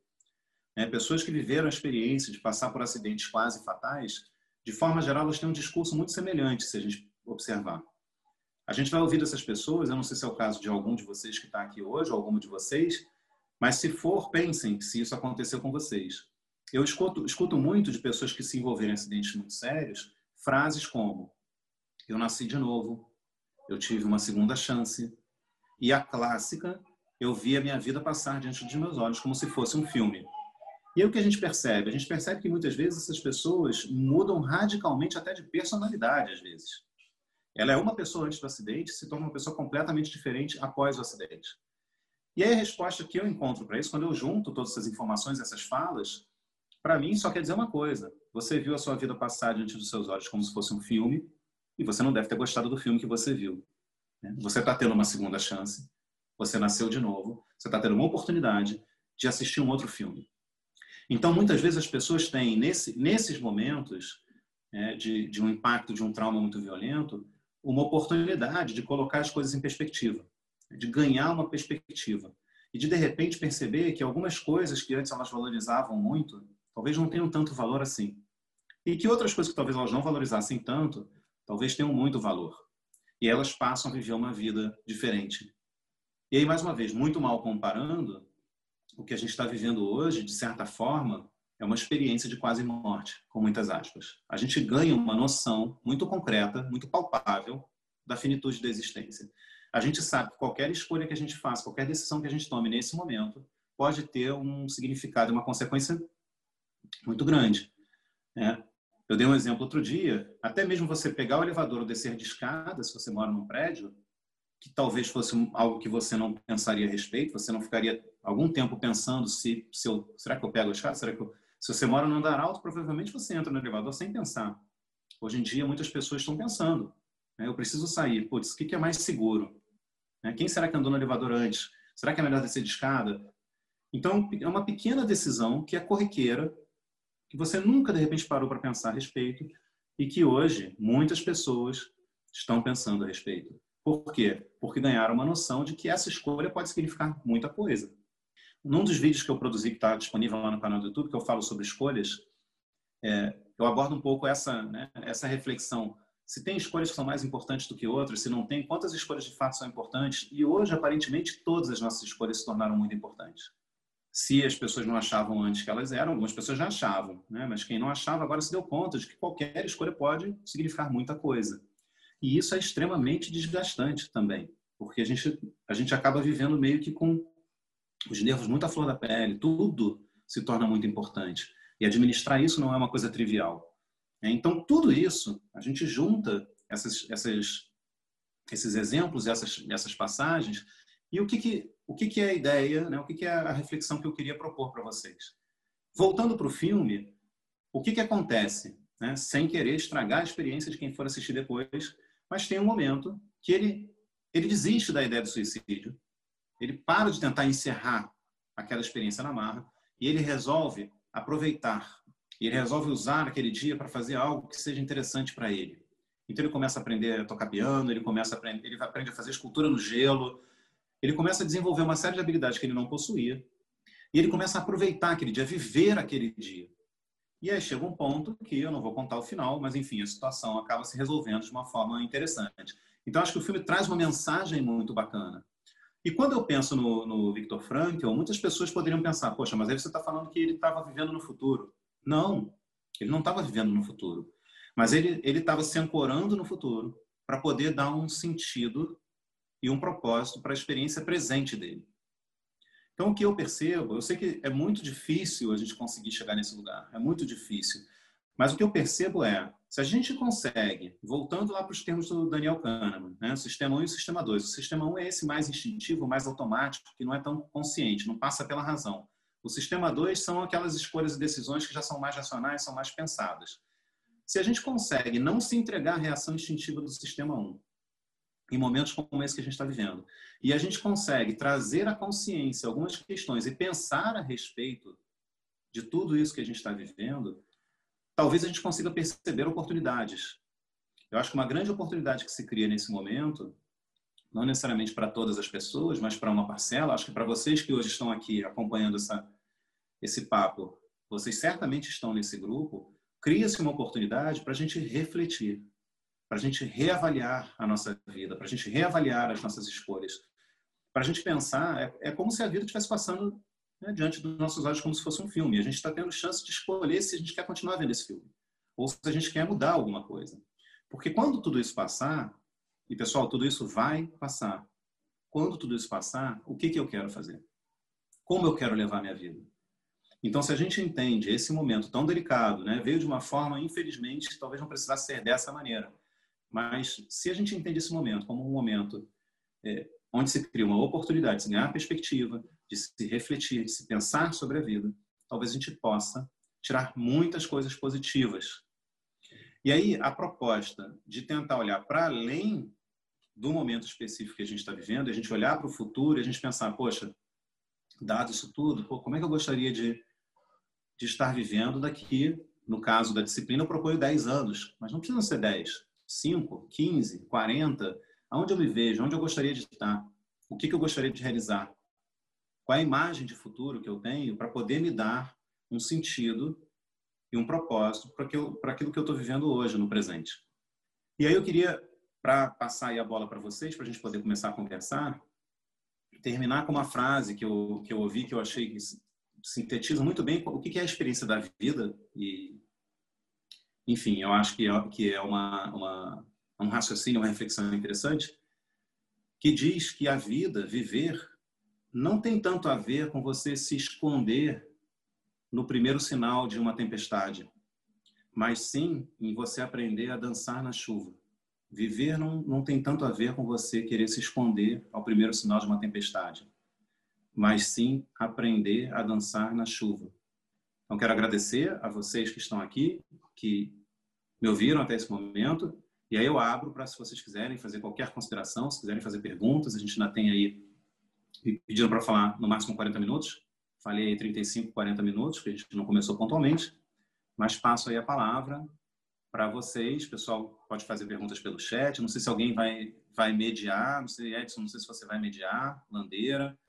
né, pessoas que viveram a experiência de passar por acidentes quase fatais, de forma geral, elas têm um discurso muito semelhante, se a gente observar. A gente vai ouvir dessas pessoas, eu não sei se é o caso de algum de vocês que está aqui hoje, ou alguma de vocês, mas se for, pensem se isso aconteceu com vocês. Eu escuto, escuto muito de pessoas que se envolveram em acidentes muito sérios, frases como: eu nasci de novo, eu tive uma segunda chance. E a clássica, eu vi a minha vida passar diante dos meus olhos como se fosse um filme. E aí o que a gente percebe? A gente percebe que muitas vezes essas pessoas mudam radicalmente até de personalidade, às vezes. Ela é uma pessoa antes do acidente, se torna uma pessoa completamente diferente após o acidente. E aí a resposta que eu encontro para isso, quando eu junto todas essas informações, essas falas, para mim só quer dizer uma coisa. Você viu a sua vida passar diante dos seus olhos como se fosse um filme, e você não deve ter gostado do filme que você viu. Né? Você está tendo uma segunda chance, você nasceu de novo, você está tendo uma oportunidade de assistir um outro filme. Então, muitas vezes as pessoas têm, nesse, nesses momentos é, de, de um impacto, de um trauma muito violento, uma oportunidade de colocar as coisas em perspectiva, de ganhar uma perspectiva e de, de repente, perceber que algumas coisas que antes elas valorizavam muito, talvez não tenham tanto valor assim. E que outras coisas que talvez elas não valorizassem tanto, talvez tenham muito valor. E elas passam a viver uma vida diferente. E aí, mais uma vez, muito mal comparando, o que a gente está vivendo hoje, de certa forma, é uma experiência de quase morte, com muitas aspas. A gente ganha uma noção muito concreta, muito palpável da finitude da existência. A gente sabe que qualquer escolha que a gente faça, qualquer decisão que a gente tome nesse momento, pode ter um significado, uma consequência muito grande. Né? Eu dei um exemplo outro dia, até mesmo você pegar o elevador ou descer de escada, se você mora num prédio, que talvez fosse algo que você não pensaria a respeito, você não ficaria algum tempo pensando se, se eu, será que eu pego a escada, será que eu, se você mora num andar alto, provavelmente você entra no elevador sem pensar. Hoje em dia, muitas pessoas estão pensando, né? eu preciso sair, putz, o que é mais seguro? Né? Quem será que andou no elevador antes? Será que é melhor descer de escada? Então, é uma pequena decisão que é corriqueira, que você nunca de repente parou para pensar a respeito e que hoje muitas pessoas estão pensando a respeito. Por quê? Porque ganharam uma noção de que essa escolha pode significar muita coisa. Num dos vídeos que eu produzi, que está disponível lá no canal do YouTube, que eu falo sobre escolhas, é, eu abordo um pouco essa, né, essa reflexão. Se tem escolhas que são mais importantes do que outras, se não tem, quantas escolhas de fato são importantes? E hoje, aparentemente, todas as nossas escolhas se tornaram muito importantes se as pessoas não achavam antes que elas eram, algumas pessoas já achavam, né? mas quem não achava agora se deu conta de que qualquer escolha pode significar muita coisa. E isso é extremamente desgastante também, porque a gente, a gente acaba vivendo meio que com os nervos muito à flor da pele, tudo se torna muito importante. E administrar isso não é uma coisa trivial. Então, tudo isso, a gente junta essas, essas, esses exemplos, essas, essas passagens, e o que, que o que, que é a ideia, né? o que, que é a reflexão que eu queria propor para vocês. Voltando para o filme, o que, que acontece? Né? Sem querer estragar a experiência de quem for assistir depois, mas tem um momento que ele, ele desiste da ideia do suicídio, ele para de tentar encerrar aquela experiência na marra e ele resolve aproveitar, ele resolve usar aquele dia para fazer algo que seja interessante para ele. Então ele começa a aprender a tocar piano, ele começa a aprender, ele aprende a fazer escultura no gelo, ele começa a desenvolver uma série de habilidades que ele não possuía e ele começa a aproveitar aquele dia, a viver aquele dia. E aí chega um ponto que eu não vou contar o final, mas enfim, a situação acaba se resolvendo de uma forma interessante. Então acho que o filme traz uma mensagem muito bacana. E quando eu penso no, no Viktor Frankl, muitas pessoas poderiam pensar, poxa, mas aí você está falando que ele estava vivendo no futuro. Não, ele não estava vivendo no futuro. Mas ele estava se ancorando no futuro para poder dar um sentido e um propósito para a experiência presente dele. Então, o que eu percebo, eu sei que é muito difícil a gente conseguir chegar nesse lugar, é muito difícil. Mas o que eu percebo é, se a gente consegue, voltando lá para os termos do Daniel Kahneman, né, sistema 1 e sistema 2, o sistema 1 é esse mais instintivo, mais automático, que não é tão consciente, não passa pela razão. O sistema 2 são aquelas escolhas e decisões que já são mais racionais, são mais pensadas. Se a gente consegue não se entregar à reação instintiva do sistema 1, em momentos como esse que a gente está vivendo, e a gente consegue trazer à consciência algumas questões e pensar a respeito de tudo isso que a gente está vivendo, talvez a gente consiga perceber oportunidades. Eu acho que uma grande oportunidade que se cria nesse momento, não necessariamente para todas as pessoas, mas para uma parcela, acho que para vocês que hoje estão aqui acompanhando essa, esse papo, vocês certamente estão nesse grupo, cria-se uma oportunidade para a gente refletir, para a gente reavaliar a nossa vida, para a gente reavaliar as nossas escolhas, para a gente pensar, é, é, como se a vida estivesse passando né, diante dos nossos olhos como se fosse um filme. A gente está tendo chance de escolher se a gente quer continuar vendo esse filme ou se a gente quer mudar alguma coisa. Porque quando tudo isso passar, e pessoal, tudo isso vai passar. Quando tudo isso passar, o que, que eu quero fazer? Como eu quero levar minha vida? Então, se a gente entende esse momento tão delicado, né, veio de uma forma, infelizmente, talvez não precisasse ser dessa maneira, mas se a gente entende esse momento como um momento é, onde se cria uma oportunidade de se ganhar perspectiva, de se refletir, de se pensar sobre a vida, talvez a gente possa tirar muitas coisas positivas. E aí, a proposta de tentar olhar para além do momento específico que a gente está vivendo, a gente olhar para o futuro a gente pensar, poxa, dado isso tudo, pô, como é que eu gostaria de de estar vivendo daqui, no caso da disciplina, eu proponho 10 anos, mas não precisa ser 10, 5, 15, 40. Aonde eu me vejo? Onde eu gostaria de estar? O que, que eu gostaria de realizar? Qual a imagem de futuro que eu tenho para poder me dar um sentido e um propósito para aquilo, que eu estou vivendo hoje, no presente? E aí eu queria, para passar a bola para vocês, para a gente poder começar a conversar, terminar com uma frase que eu, que eu ouvi, que eu achei que sintetiza muito bem o que é a experiência da vida e enfim eu acho que é, que é uma, uma um raciocínio uma reflexão interessante que diz que a vida viver não tem tanto a ver com você se esconder no primeiro sinal de uma tempestade mas sim em você aprender a dançar na chuva viver não, não tem tanto a ver com você querer se esconder ao primeiro sinal de uma tempestade mas sim aprender a dançar na chuva. Então, quero agradecer a vocês que estão aqui, que me ouviram até esse momento, e aí eu abro para se vocês quiserem fazer qualquer consideração, se quiserem fazer perguntas, a gente ainda tem aí, me pediram para falar no máximo 40 minutos, falei aí 35, 40 minutos, porque a gente não começou pontualmente, mas passo aí a palavra para vocês, pessoal pode fazer perguntas pelo chat, não sei se alguém vai, vai mediar, não sei, Edson, não sei se você vai mediar, Landeira,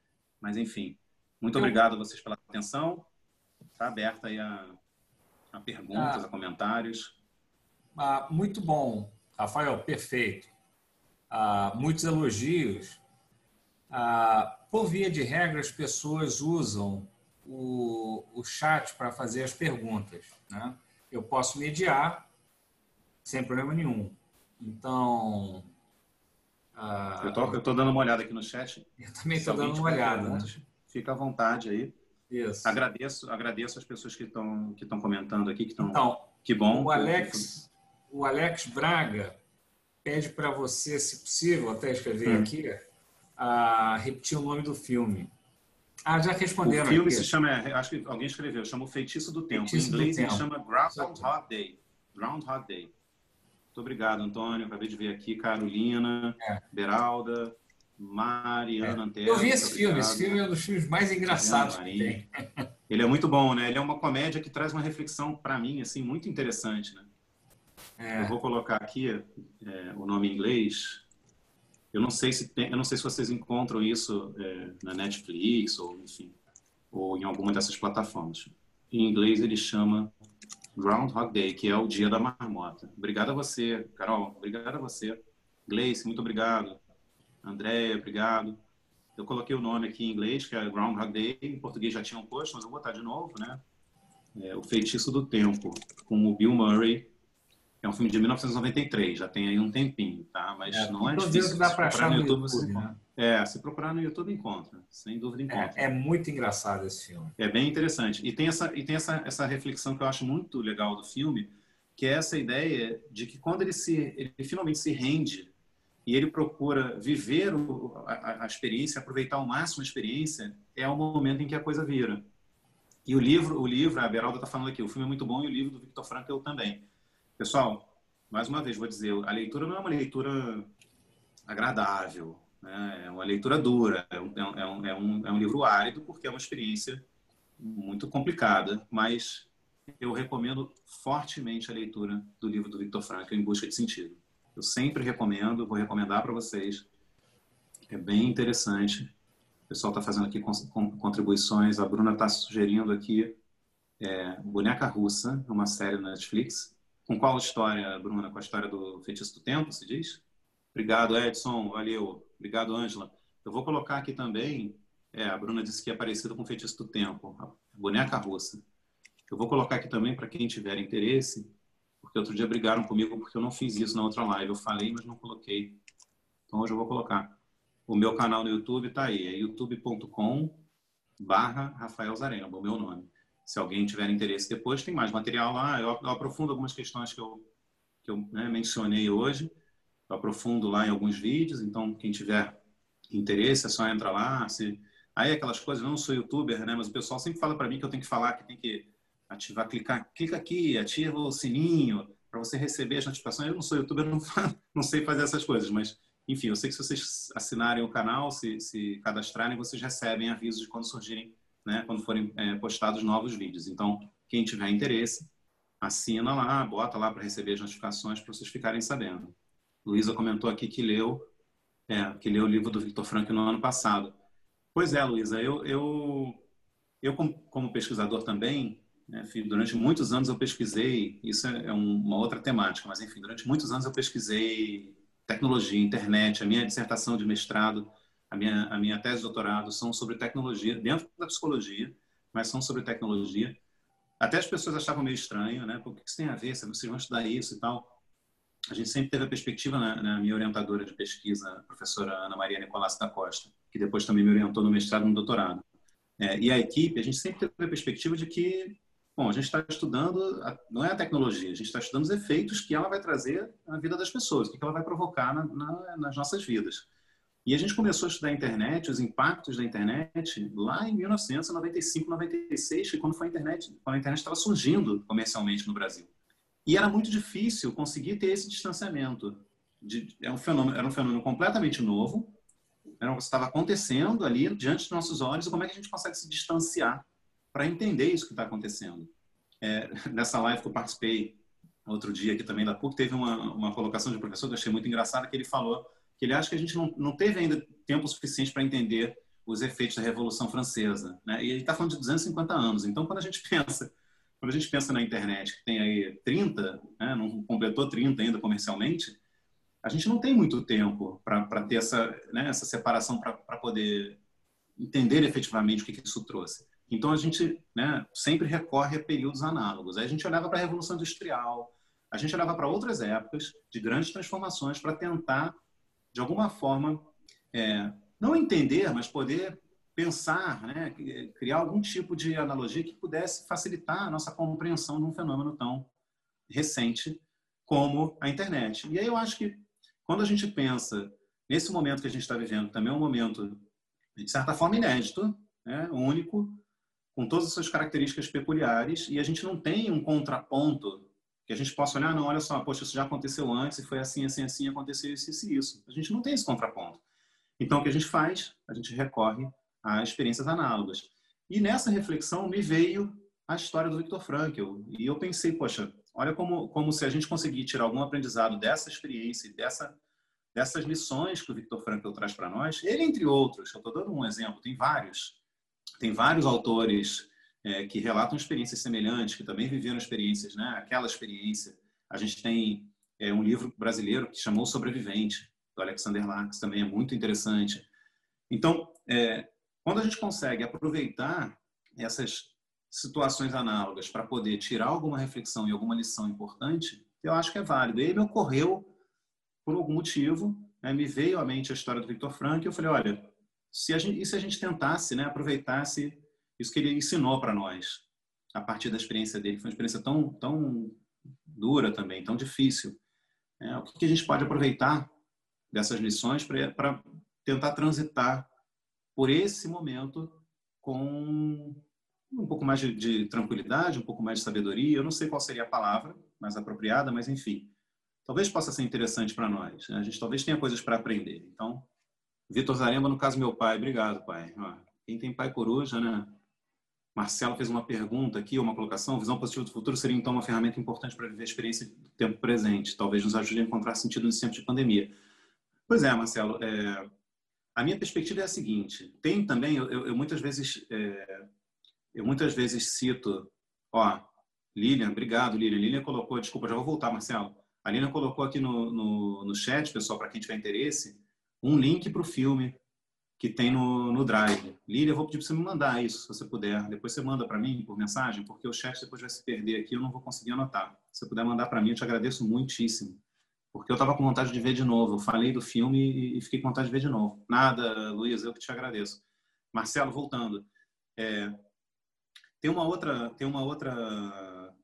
mas, enfim, muito obrigado a vocês pela atenção. Está aberta aí a, a perguntas, ah, a comentários. Ah, muito bom, Rafael, perfeito. Ah, muitos elogios. Ah, por via de regra, as pessoas usam o, o chat para fazer as perguntas. Né? Eu posso mediar sem problema nenhum. Então, ah, eu tô dando uma olhada aqui no chat. Eu também estou dando uma olhada. Né? Fica à vontade aí. Isso. Agradeço, agradeço as pessoas que estão que estão comentando aqui, que estão. Então, que bom. O Alex, o Alex Braga pede para você, se possível, até escrever hum. aqui, a repetir o nome do filme. Ah, já responderam. O filme aqui. se chama, acho que alguém escreveu, chama O Feitiço do Tempo. Feitiço em inglês ele chama Groundhog Day. Groundhog Day. Muito obrigado, Antônio. Acabei de ver aqui Carolina, é. Beralda, Mariana é. Antero. Eu vi esse filme, esse filme é um dos filmes mais engraçados que tem. [LAUGHS] Ele é muito bom, né? Ele é uma comédia que traz uma reflexão para mim assim muito interessante, né? É. Eu vou colocar aqui é, o nome em inglês. Eu não sei se tem, eu não sei se vocês encontram isso é, na Netflix ou enfim, ou em alguma dessas plataformas. Em inglês ele chama Groundhog Day, que é o dia da marmota. Obrigado a você, Carol. Obrigado a você. Gleice, muito obrigado. Andréia, obrigado. Eu coloquei o nome aqui em inglês, que é Groundhog Day. Em português já tinha um post, mas eu vou botar de novo, né? É, o Feitiço do Tempo, com o Bill Murray. É um filme de 1993, já tem aí um tempinho, tá? Mas é, não é difícil. Que dá para achar no YouTube, YouTube você né? É, se procurar no YouTube encontra, sem dúvida encontra. É, é, muito engraçado esse filme. É bem interessante. E tem essa e tem essa essa reflexão que eu acho muito legal do filme, que é essa ideia de que quando ele se ele finalmente se rende e ele procura viver o, a, a, experiência, aproveitar ao máximo a experiência, é o momento em que a coisa vira. E o livro, o livro, a Beralda está falando aqui, o filme é muito bom e o livro do Victor Frankl também. Pessoal, mais uma vez vou dizer, a leitura não é uma leitura agradável, né? é uma leitura dura, é um, é, um, é, um, é um livro árido porque é uma experiência muito complicada, mas eu recomendo fortemente a leitura do livro do Victor Frankl, Em Busca de Sentido. Eu sempre recomendo, vou recomendar para vocês. É bem interessante. O pessoal está fazendo aqui contribuições. A Bruna está sugerindo aqui é, Boneca Russa, uma série na Netflix. Com qual história, Bruna? Com a história do Feitiço do Tempo, se diz? Obrigado, Edson. Valeu. Obrigado, Ângela. Eu vou colocar aqui também. É, a Bruna disse que é parecido com o Feitiço do Tempo, a Boneca Russa. Eu vou colocar aqui também para quem tiver interesse porque outro dia brigaram comigo porque eu não fiz isso na outra live. Eu falei, mas não coloquei. Então hoje eu vou colocar. O meu canal no YouTube está aí, é youtube.com barra Rafael Zarena, o meu nome. Se alguém tiver interesse depois, tem mais material lá. Eu, aprofundo algumas questões que eu, que eu né, mencionei hoje. Eu aprofundo lá em alguns vídeos, então quem tiver interesse é só entrar lá. Se... Aí aquelas coisas, não sou youtuber, né? Mas o pessoal sempre fala para mim que eu tenho que falar, que tem que ativar, clicar, clica aqui, ativa o sininho para você receber as notificações. Eu não sou youtuber, [LAUGHS] não, não sei fazer essas coisas, mas enfim, eu sei que se vocês assinarem o canal, se, se cadastrarem, vocês recebem avisos de quando surgirem, né, quando forem é, postados novos vídeos. Então, quem tiver interesse, assina lá, bota lá para receber as notificações para vocês ficarem sabendo. Luísa comentou aqui que leu, é, que leu o livro do Victor Frank no ano passado. Pois é, Luísa, eu, eu, eu como, como pesquisador também, né? Durante muitos anos eu pesquisei, isso é, é uma outra temática, mas enfim, durante muitos anos eu pesquisei tecnologia, internet. A minha dissertação de mestrado, a minha, a minha tese de doutorado são sobre tecnologia, dentro da psicologia, mas são sobre tecnologia. Até as pessoas achavam meio estranho, né? Por que isso tem a ver? Vocês vão estudar isso e tal. A gente sempre teve a perspectiva na, na minha orientadora de pesquisa, a professora Ana Maria Nicolás da Costa, que depois também me orientou no mestrado e no doutorado. É, e a equipe, a gente sempre teve a perspectiva de que Bom, a gente está estudando, não é a tecnologia, a gente está estudando os efeitos que ela vai trazer na vida das pessoas, o que ela vai provocar na, na, nas nossas vidas. E a gente começou a estudar a internet, os impactos da internet, lá em 1995, 96, quando foi a internet, quando a internet estava surgindo comercialmente no Brasil. E era muito difícil conseguir ter esse distanciamento. De, é um fenômeno, era um fenômeno completamente novo, era, estava acontecendo ali diante dos nossos olhos, como é que a gente consegue se distanciar para entender isso que está acontecendo. É, [LAUGHS] nessa live que eu participei outro dia aqui também da PUC, teve uma, uma colocação de um professor que eu achei muito engraçada, que ele falou que ele acha que a gente não, não teve ainda tempo suficiente para entender os efeitos da Revolução Francesa. Né? E ele está falando de 250 anos. Então, quando a gente [LAUGHS] pensa quando a gente pensa na internet, que tem aí 30, né, não completou 30 ainda comercialmente, a gente não tem muito tempo para ter essa, né, essa separação para poder entender efetivamente o que, que isso trouxe. Então a gente né, sempre recorre a períodos análogos. Aí a gente olhava para a Revolução Industrial, a gente olhava para outras épocas de grandes transformações para tentar, de alguma forma, é, não entender, mas poder pensar, né, criar algum tipo de analogia que pudesse facilitar a nossa compreensão de um fenômeno tão recente como a internet. E aí eu acho que quando a gente pensa nesse momento que a gente está vivendo, também é um momento de certa forma inédito, né, único, com todas as suas características peculiares e a gente não tem um contraponto que a gente possa olhar, não, olha só, poxa, isso já aconteceu antes e foi assim, assim, assim, aconteceu isso, isso e isso. A gente não tem esse contraponto. Então, o que a gente faz? A gente recorre a experiências análogas. E nessa reflexão me veio a história do Viktor Frankl. E eu pensei, poxa, olha como, como se a gente conseguir tirar algum aprendizado dessa experiência, dessa, dessas lições que o Viktor Frankl traz para nós. Ele, entre outros, eu estou dando um exemplo, tem vários. Tem vários autores é, que relatam experiências semelhantes, que também viveram experiências, né? aquela experiência. A gente tem é, um livro brasileiro que chamou Sobrevivente, do Alexander Lax, também é muito interessante. Então, é, quando a gente consegue aproveitar essas situações análogas para poder tirar alguma reflexão e alguma lição importante, eu acho que é válido. E aí me ocorreu, por algum motivo, né, me veio à mente a história do Victor Frank e eu falei, olha, se a gente, e se a gente tentasse, né, aproveitasse isso que ele ensinou para nós, a partir da experiência dele, foi uma experiência tão, tão dura também, tão difícil. É, o que, que a gente pode aproveitar dessas lições para tentar transitar por esse momento com um pouco mais de, de, tranquilidade, um pouco mais de sabedoria. Eu não sei qual seria a palavra mais apropriada, mas enfim, talvez possa ser interessante para nós. Né? A gente talvez tenha coisas para aprender. Então, Vitor Zaremba, no caso meu pai, obrigado, pai. Quem tem pai coruja, né? Marcelo fez uma pergunta aqui, uma colocação. Visão positiva do futuro seria então uma ferramenta importante para viver a experiência do tempo presente. Talvez nos ajude a encontrar sentido nesse tempo de pandemia. Pois é, Marcelo. É, a minha perspectiva é a seguinte: tem também, eu, eu, eu muitas vezes, é, eu muitas vezes cito, ó, Lilian, obrigado, Lilian. Lilian colocou, desculpa, já vou voltar, Marcelo. A Lilian colocou aqui no, no, no chat, pessoal, para quem tiver interesse, um link para o filme que tem no, no Drive. Lilian, eu vou pedir para você me mandar isso, se você puder. Depois você manda para mim por mensagem, porque o chat depois vai se perder aqui, eu não vou conseguir anotar. Se você puder mandar para mim, eu te agradeço muitíssimo porque eu estava com vontade de ver de novo. Eu falei do filme e fiquei com vontade de ver de novo. Nada, Luiz, eu que te agradeço. Marcelo, voltando. É, tem uma outra, tem uma outra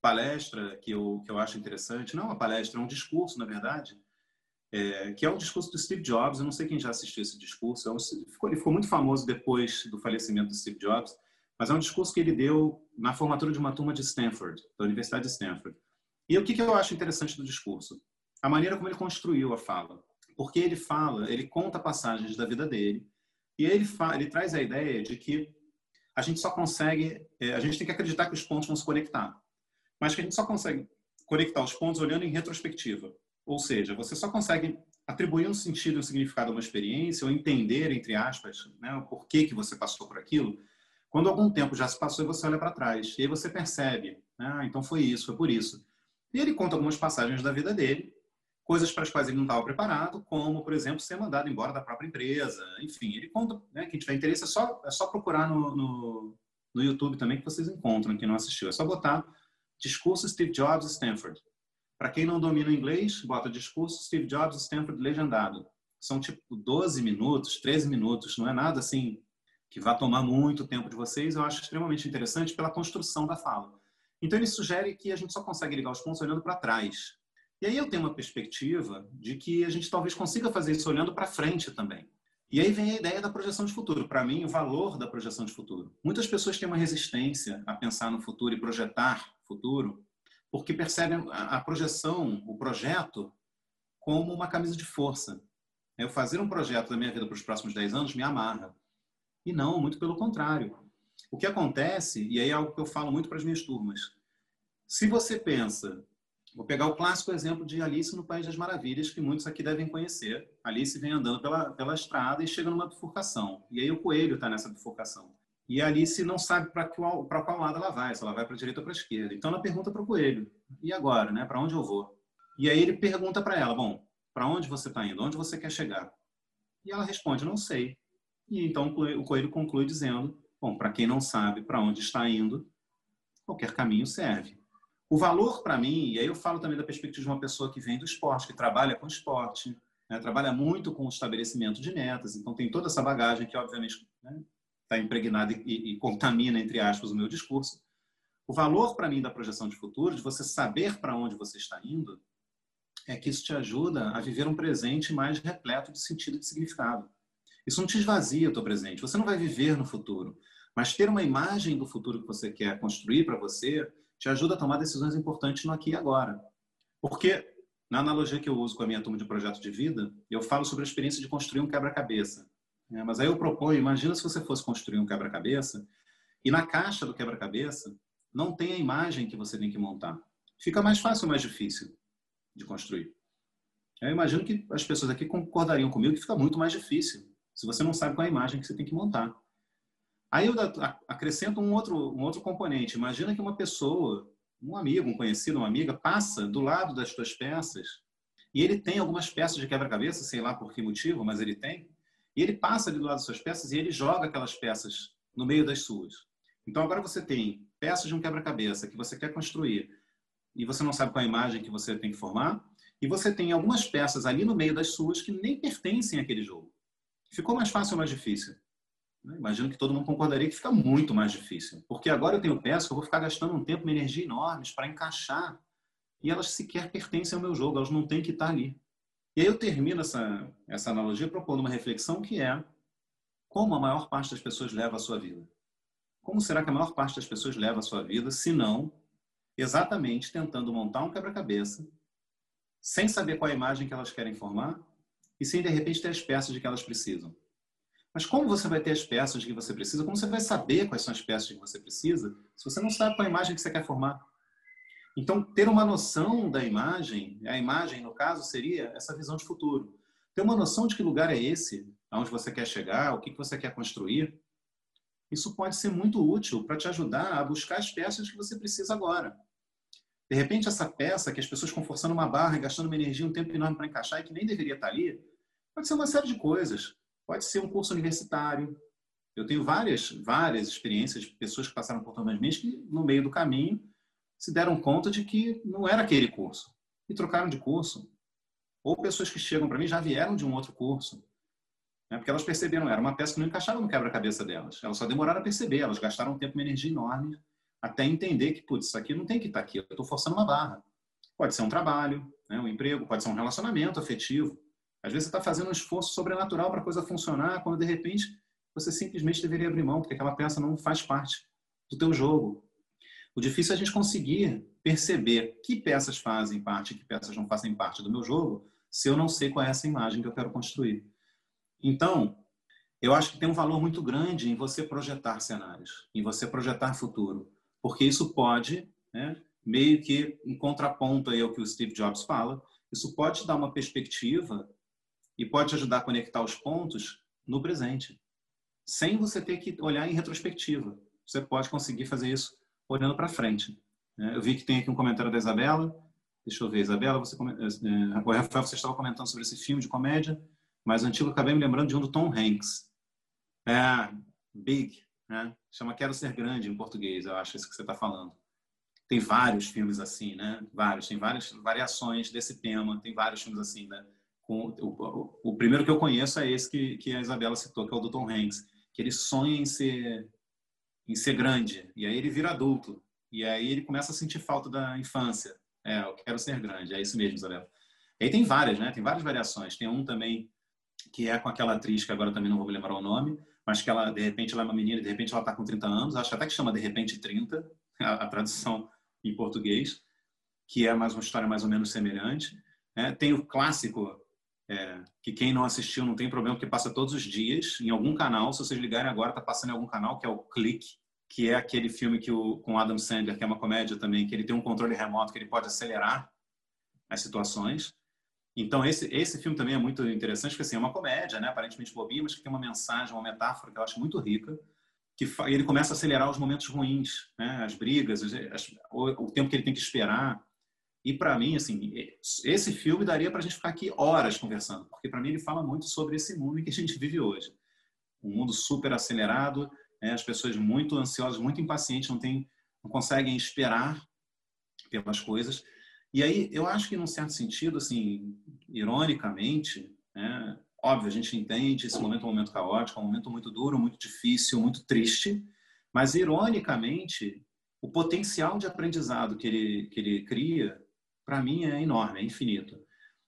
palestra que eu, que eu acho interessante. Não é uma palestra, é um discurso, na verdade, é, que é um discurso do Steve Jobs. Eu não sei quem já assistiu esse discurso. É ficou, ele ficou muito famoso depois do falecimento do Steve Jobs, mas é um discurso que ele deu na formatura de uma turma de Stanford, da Universidade de Stanford. E o que, que eu acho interessante do discurso? a maneira como ele construiu a fala. Porque ele fala, ele conta passagens da vida dele, e ele, fala, ele traz a ideia de que a gente só consegue, é, a gente tem que acreditar que os pontos vão se conectar, mas que a gente só consegue conectar os pontos olhando em retrospectiva. Ou seja, você só consegue atribuir um sentido e um significado a uma experiência ou entender, entre aspas, né, o porquê que você passou por aquilo, quando algum tempo já se passou e você olha para trás. E aí você percebe, né, ah, então foi isso, foi por isso. E ele conta algumas passagens da vida dele coisas para as quais ele não estava preparado, como, por exemplo, ser mandado embora da própria empresa. Enfim, ele conta, né, quem tiver interesse é só, é só procurar no, no, no YouTube também que vocês encontram, quem não assistiu. É só botar Discurso Steve Jobs Stanford. Para quem não domina o inglês, bota Discurso Steve Jobs Stanford legendado. São tipo 12 minutos, 13 minutos, não é nada assim que vá tomar muito tempo de vocês. Eu acho extremamente interessante pela construção da fala. Então ele sugere que a gente só consegue ligar os pontos olhando para trás, e aí eu tenho uma perspectiva de que a gente talvez consiga fazer isso olhando para frente também. E aí vem a ideia da projeção de futuro. Para mim, o valor da projeção de futuro. Muitas pessoas têm uma resistência a pensar no futuro e projetar futuro, porque percebem a projeção, o projeto, como uma camisa de força. Eu fazer um projeto da minha vida para os próximos 10 anos me amarra. E não, muito pelo contrário. O que acontece, e aí é algo que eu falo muito para as minhas turmas, se você pensa Vou pegar o clássico exemplo de Alice no País das Maravilhas, que muitos aqui devem conhecer. Alice vem andando pela, pela estrada e chega numa bifurcação. E aí o coelho está nessa bifurcação. E a Alice não sabe para qual, qual lado ela vai, se ela vai para a direita ou para a esquerda. Então ela pergunta para o coelho: e agora, né? Para onde eu vou? E aí ele pergunta para ela: bom, para onde você está indo? Onde você quer chegar? E ela responde: não sei. E então o coelho conclui dizendo: bom, para quem não sabe para onde está indo, qualquer caminho serve. O valor para mim, e aí eu falo também da perspectiva de uma pessoa que vem do esporte, que trabalha com esporte, né, trabalha muito com o estabelecimento de metas, então tem toda essa bagagem que, obviamente, né, tá impregnada e, e, contamina, entre aspas, o meu discurso. O valor para mim da projeção de futuro, de você saber para onde você está indo, é que isso te ajuda a viver um presente mais repleto de sentido e de significado. Isso não te esvazia o teu presente. Você não vai viver no futuro, mas ter uma imagem do futuro que você quer construir para você te ajuda a tomar decisões importantes no aqui e agora. Porque na analogia que eu uso com a minha turma de projeto de vida, eu falo sobre a experiência de construir um quebra-cabeça. Né? Mas aí eu proponho, imagina se você fosse construir um quebra-cabeça e na caixa do quebra-cabeça não tem a imagem que você tem que montar. Fica mais fácil ou mais difícil de construir? Eu imagino que as pessoas aqui concordariam comigo que fica muito mais difícil se você não sabe qual é a imagem que você tem que montar. Aí eu acrescento um outro, um outro componente. Imagina que uma pessoa, um amigo, um conhecido, uma amiga, passa do lado das suas peças e ele tem algumas peças de quebra-cabeça, sei lá por que motivo, mas ele tem. E ele passa ali do lado das suas peças e ele joga aquelas peças no meio das suas. Então agora você tem peças de um quebra-cabeça que você quer construir e você não sabe qual a imagem que você tem que formar, e você tem algumas peças ali no meio das suas que nem pertencem àquele jogo. Ficou mais fácil ou mais difícil? Imagino que todo mundo concordaria que fica muito mais difícil. Porque agora eu tenho peças que eu vou ficar gastando um tempo, uma energia enormes para encaixar e elas sequer pertencem ao meu jogo, elas não têm que estar ali. E aí eu termino essa, essa analogia propondo uma reflexão que é como a maior parte das pessoas leva a sua vida. Como será que a maior parte das pessoas leva a sua vida, se não exatamente tentando montar um quebra-cabeça, sem saber qual a imagem que elas querem formar e sem de repente ter as peças de que elas precisam. Mas como você vai ter as peças de que você precisa? Como você vai saber quais são as peças de que você precisa se você não sabe qual a imagem que você quer formar? Então, ter uma noção da imagem, a imagem, no caso, seria essa visão de futuro. Ter uma noção de que lugar é esse, aonde você quer chegar, o que você quer construir. Isso pode ser muito útil para te ajudar a buscar as peças que você precisa agora. De repente, essa peça que as pessoas estão forçando uma barra gastando uma energia um tempo enorme para encaixar e que nem deveria estar ali, pode ser uma série de coisas. Pode ser um curso universitário. Eu tenho várias, várias experiências de pessoas que passaram por turmas minhas que, no meio do caminho, se deram conta de que não era aquele curso e trocaram de curso. Ou pessoas que chegam para mim já vieram de um outro curso. Né? Porque elas perceberam, era uma peça que não encaixava no quebra-cabeça delas. Elas só demoraram a perceber, elas gastaram um tempo e uma energia enorme até entender que, putz, isso aqui não tem que estar tá aqui, eu estou forçando uma barra. Pode ser um trabalho, né, um emprego, pode ser um relacionamento afetivo. Às vezes você está fazendo um esforço sobrenatural para a coisa funcionar, quando de repente você simplesmente deveria abrir mão, porque aquela peça não faz parte do teu jogo. O difícil é a gente conseguir perceber que peças fazem parte e que peças não fazem parte do meu jogo, se eu não sei qual é essa imagem que eu quero construir. Então, eu acho que tem um valor muito grande em você projetar cenários, em você projetar futuro porque isso pode, né, meio que em contraponto aí ao que o Steve Jobs fala, isso pode te dar uma perspectiva e pode te ajudar a conectar os pontos no presente, sem você ter que olhar em retrospectiva. Você pode conseguir fazer isso olhando para frente. Né. Eu vi que tem aqui um comentário da Isabela. Deixa eu ver, Isabela, você, é, o Rafael, você estava comentando sobre esse filme de comédia, mas antigo acabei me lembrando de um do Tom Hanks. É, Big, né? Chama Quero Ser Grande em português, eu acho isso que você está falando. Tem vários filmes assim, né? Vários, tem várias variações desse tema, tem vários filmes assim, né? Com, o, o, o primeiro que eu conheço é esse que, que a Isabela citou, que é o do Tom Hanks, que ele sonha em ser em ser grande e aí ele vira adulto e aí ele começa a sentir falta da infância. É, eu quero ser grande, é isso mesmo, Isabela. E aí tem várias, né? Tem várias variações. Tem um também que é com aquela atriz que agora também não vou me lembrar o nome, mas que ela, de repente, ela é uma menina, de repente ela está com 30 anos, acho até que chama de repente 30, a, a tradução em português, que é mais uma história mais ou menos semelhante. É, tem o clássico, é, que quem não assistiu não tem problema, porque passa todos os dias em algum canal. Se vocês ligarem agora, está passando em algum canal, que é o Clique, que é aquele filme que o, com Adam Sandler, que é uma comédia também, que ele tem um controle remoto, que ele pode acelerar as situações. Então, esse, esse filme também é muito interessante, porque assim, é uma comédia, né? aparentemente bobinha, mas que tem uma mensagem, uma metáfora que eu acho muito rica, que ele começa a acelerar os momentos ruins, né? as brigas, as, o, o, tempo que ele tem que esperar. E para mim, assim, esse filme daria para a gente ficar aqui horas conversando, porque para mim ele fala muito sobre esse mundo em que a gente vive hoje. Um mundo super acelerado, né? as pessoas muito ansiosas, muito impacientes, não, tem, não conseguem esperar pelas coisas. E aí, eu acho que, num certo sentido, assim, ironicamente, né, óbvio, a gente entende esse momento é um momento caótico, é um momento muito duro, muito difícil, muito triste, mas, ironicamente, o potencial de aprendizado que ele, que ele cria, para mim, é enorme, é infinito.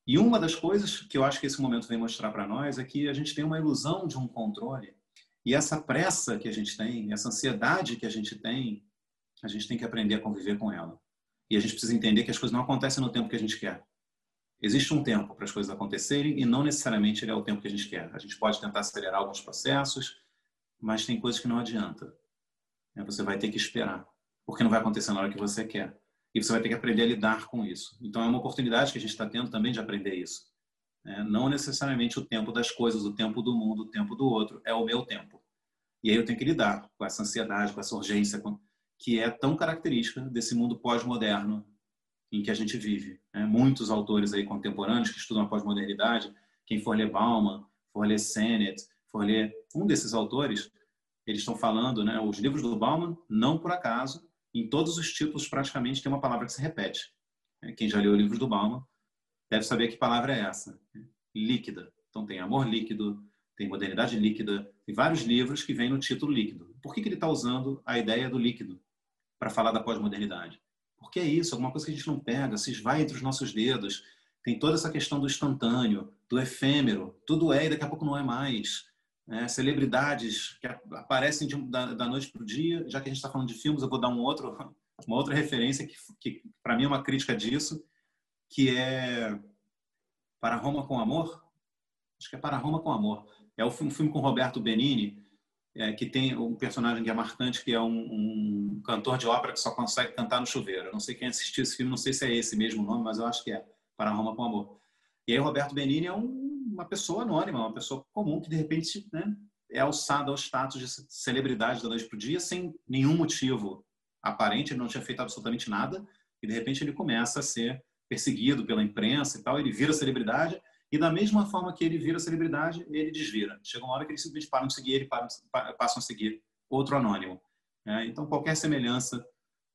E uma das coisas que eu acho que esse momento vem mostrar para nós é que a gente tem uma ilusão de um controle e essa pressa que a gente tem, essa ansiedade que a gente tem, a gente tem que aprender a conviver com ela. E a gente precisa entender que as coisas não acontecem no tempo que a gente quer. existe um tempo para as coisas acontecerem e não necessariamente ele é o tempo que a gente quer. A gente pode tentar acelerar alguns processos, mas tem coisas que não adianta. Você vai ter que esperar, porque não vai acontecer na hora que você quer. E você vai ter que aprender a lidar com isso. Então é uma oportunidade que a gente está tendo também de aprender isso. Né? Não necessariamente o tempo das coisas, o tempo do mundo, o tempo do outro, é o meu tempo. E aí eu tenho que lidar com essa ansiedade, com essa urgência, que é tão característica desse mundo pós-moderno em que a gente vive. Né? Muitos autores aí contemporâneos que estudam a pós-modernidade, quem for ler Bauman, for ler Sennett, for ler um desses autores, eles estão falando, né, os livros do Bauman, não por acaso, em todos os títulos praticamente tem uma palavra que se repete. Né? Quem já leu livros do Bauman deve saber que palavra é essa. Né? Líquida. Então tem amor líquido, tem modernidade líquida, tem vários livros que vêm no título líquido. Por que, que ele está usando a ideia do líquido para falar da pós-modernidade? Porque é isso, alguma coisa que a gente não pega, se esvai entre os nossos dedos. Tem toda essa questão do instantâneo, do efêmero, tudo é e daqui a pouco não é mais. É, celebridades que aparecem de, da, da, noite para o dia, já que a gente está falando de filmes, eu vou dar um outro, [LAUGHS] uma outra referência que, que para mim é uma crítica disso, que é Para Roma com Amor. Acho que é Para Roma com Amor. É um filme com Roberto Benini, é, que tem um personagem que é marcante, que é um, um, cantor de ópera que só consegue cantar no chuveiro. Eu não sei quem assistiu esse filme, não sei se é esse mesmo nome, mas eu acho que é Para Roma com Amor. E aí Roberto Benini é um, uma pessoa anônima, uma pessoa comum que de repente né, é alçada ao status de celebridade da noite para o dia sem nenhum motivo aparente, ele não tinha feito absolutamente nada e de repente ele começa a ser perseguido pela imprensa e tal, ele vira celebridade e da mesma forma que ele vira celebridade, ele desvira. Chega uma hora que eles simplesmente param de seguir ele, param, passam a seguir outro anônimo. É, então, qualquer semelhança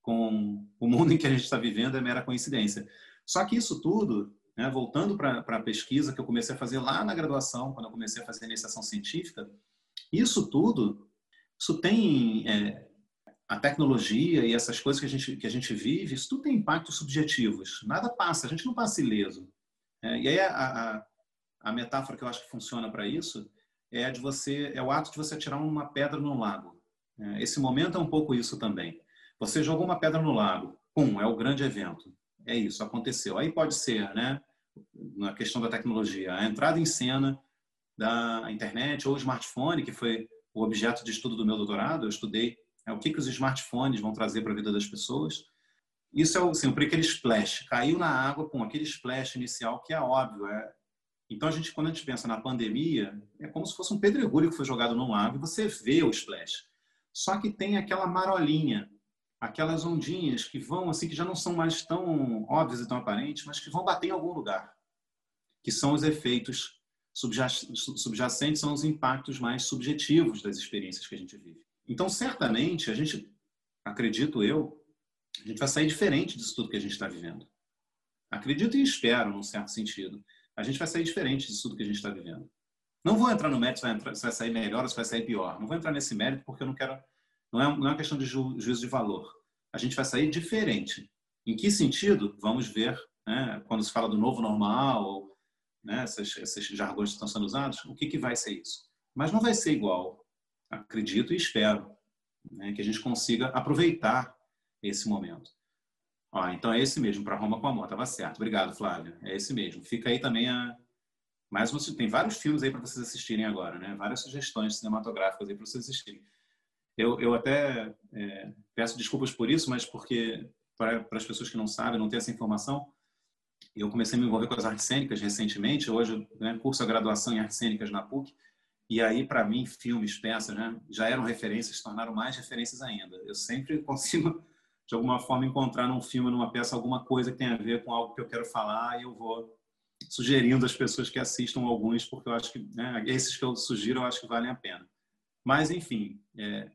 com o mundo em que a gente está vivendo é mera coincidência. Só que isso tudo, né, voltando para a pesquisa que eu comecei a fazer lá na graduação, quando eu comecei a fazer iniciação científica, isso tudo, isso tem é, a tecnologia e essas coisas que a gente que a gente vive, isso tudo tem impactos subjetivos. Nada passa, a gente não passa ileso. É, e aí a, a, a, metáfora que eu acho que funciona para isso é de você é o ato de você tirar uma pedra no lago. É, esse momento é um pouco isso também. Você jogou uma pedra no lago, pum, é o grande evento. É isso, aconteceu. Aí pode ser, né, na questão da tecnologia, a entrada em cena da internet ou smartphone, que foi o objeto de estudo do meu doutorado. Eu estudei é, o que, que os smartphones vão trazer para a vida das pessoas. Isso é assim, aquele splash. Caiu na água com aquele splash inicial que é óbvio. É... Então, a gente, quando a gente pensa na pandemia, é como se fosse um pedregulho que foi jogado no lago e você vê o splash. Só que tem aquela marolinha, aquelas ondinhas que vão, assim, que já não são mais tão óbvias e tão aparentes, mas que vão bater em algum lugar. Que são os efeitos subjacentes, são os impactos mais subjetivos das experiências que a gente vive. Então, certamente, a gente, acredito eu, a gente vai sair diferente disso tudo que a gente está vivendo. Acredito e espero, num certo sentido. A gente vai sair diferente disso tudo que a gente está vivendo. Não vou entrar no mérito se vai, entrar, se vai sair melhor ou se vai sair pior. Não vou entrar nesse mérito porque eu não quero. Não é, não é uma questão de ju, juízo de valor. A gente vai sair diferente. Em que sentido? Vamos ver. Né, quando se fala do novo normal, ou né, esses, esses jargões que estão sendo usados, o que, que vai ser isso? Mas não vai ser igual. Acredito e espero né, que a gente consiga aproveitar esse momento. Ó, então é esse mesmo, para Roma com Amor, estava certo. Obrigado, Flávia. É esse mesmo. Fica aí também a. Mais uma... Tem vários filmes aí para vocês assistirem agora, né? Várias sugestões cinematográficas aí para vocês assistirem. Eu, eu até é, peço desculpas por isso, mas porque, para, as pessoas que não sabem, não têm essa informação, eu comecei a me envolver com as artes cênicas recentemente. Hoje, né, curso a graduação em artes cênicas na PUC. E aí, para mim, filmes, peças, né, já eram referências, tornaram mais referências ainda. Eu sempre [LAUGHS] consigo de alguma forma encontrar num filme, numa peça, alguma coisa que tenha a ver com algo que eu quero falar e eu vou sugerindo às pessoas que assistam alguns, porque eu acho que né, esses que eu sugiro eu acho que valem a pena. Mas, enfim, é,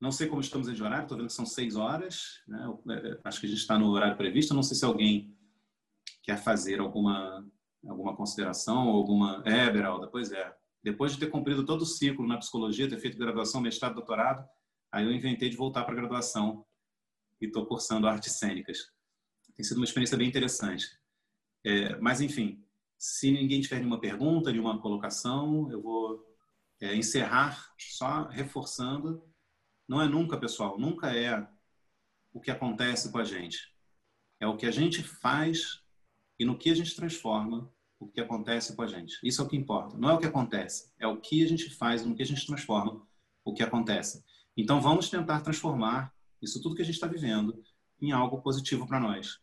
não sei como estamos de horário, estou vendo que são seis horas, né, é, acho que a gente está no horário previsto, não sei se alguém quer fazer alguma, alguma consideração alguma... É, Beralda, pois é. Depois de ter cumprido todo o ciclo na psicologia, ter feito graduação, mestrado, doutorado, aí eu inventei de voltar para a graduação e estou cursando artes cênicas. Tem sido uma experiência bem interessante. É, mas, enfim, se ninguém tiver nenhuma pergunta, nenhuma colocação, eu vou é, encerrar só reforçando. Não é nunca, pessoal, nunca é o que acontece com a gente. É o que a gente faz e no que a gente transforma o que acontece com a gente. Isso é o que importa. Não é o que acontece, é o que a gente faz, no que a gente transforma o que acontece. Então vamos tentar transformar isso tudo que a gente está vivendo em algo positivo para nós.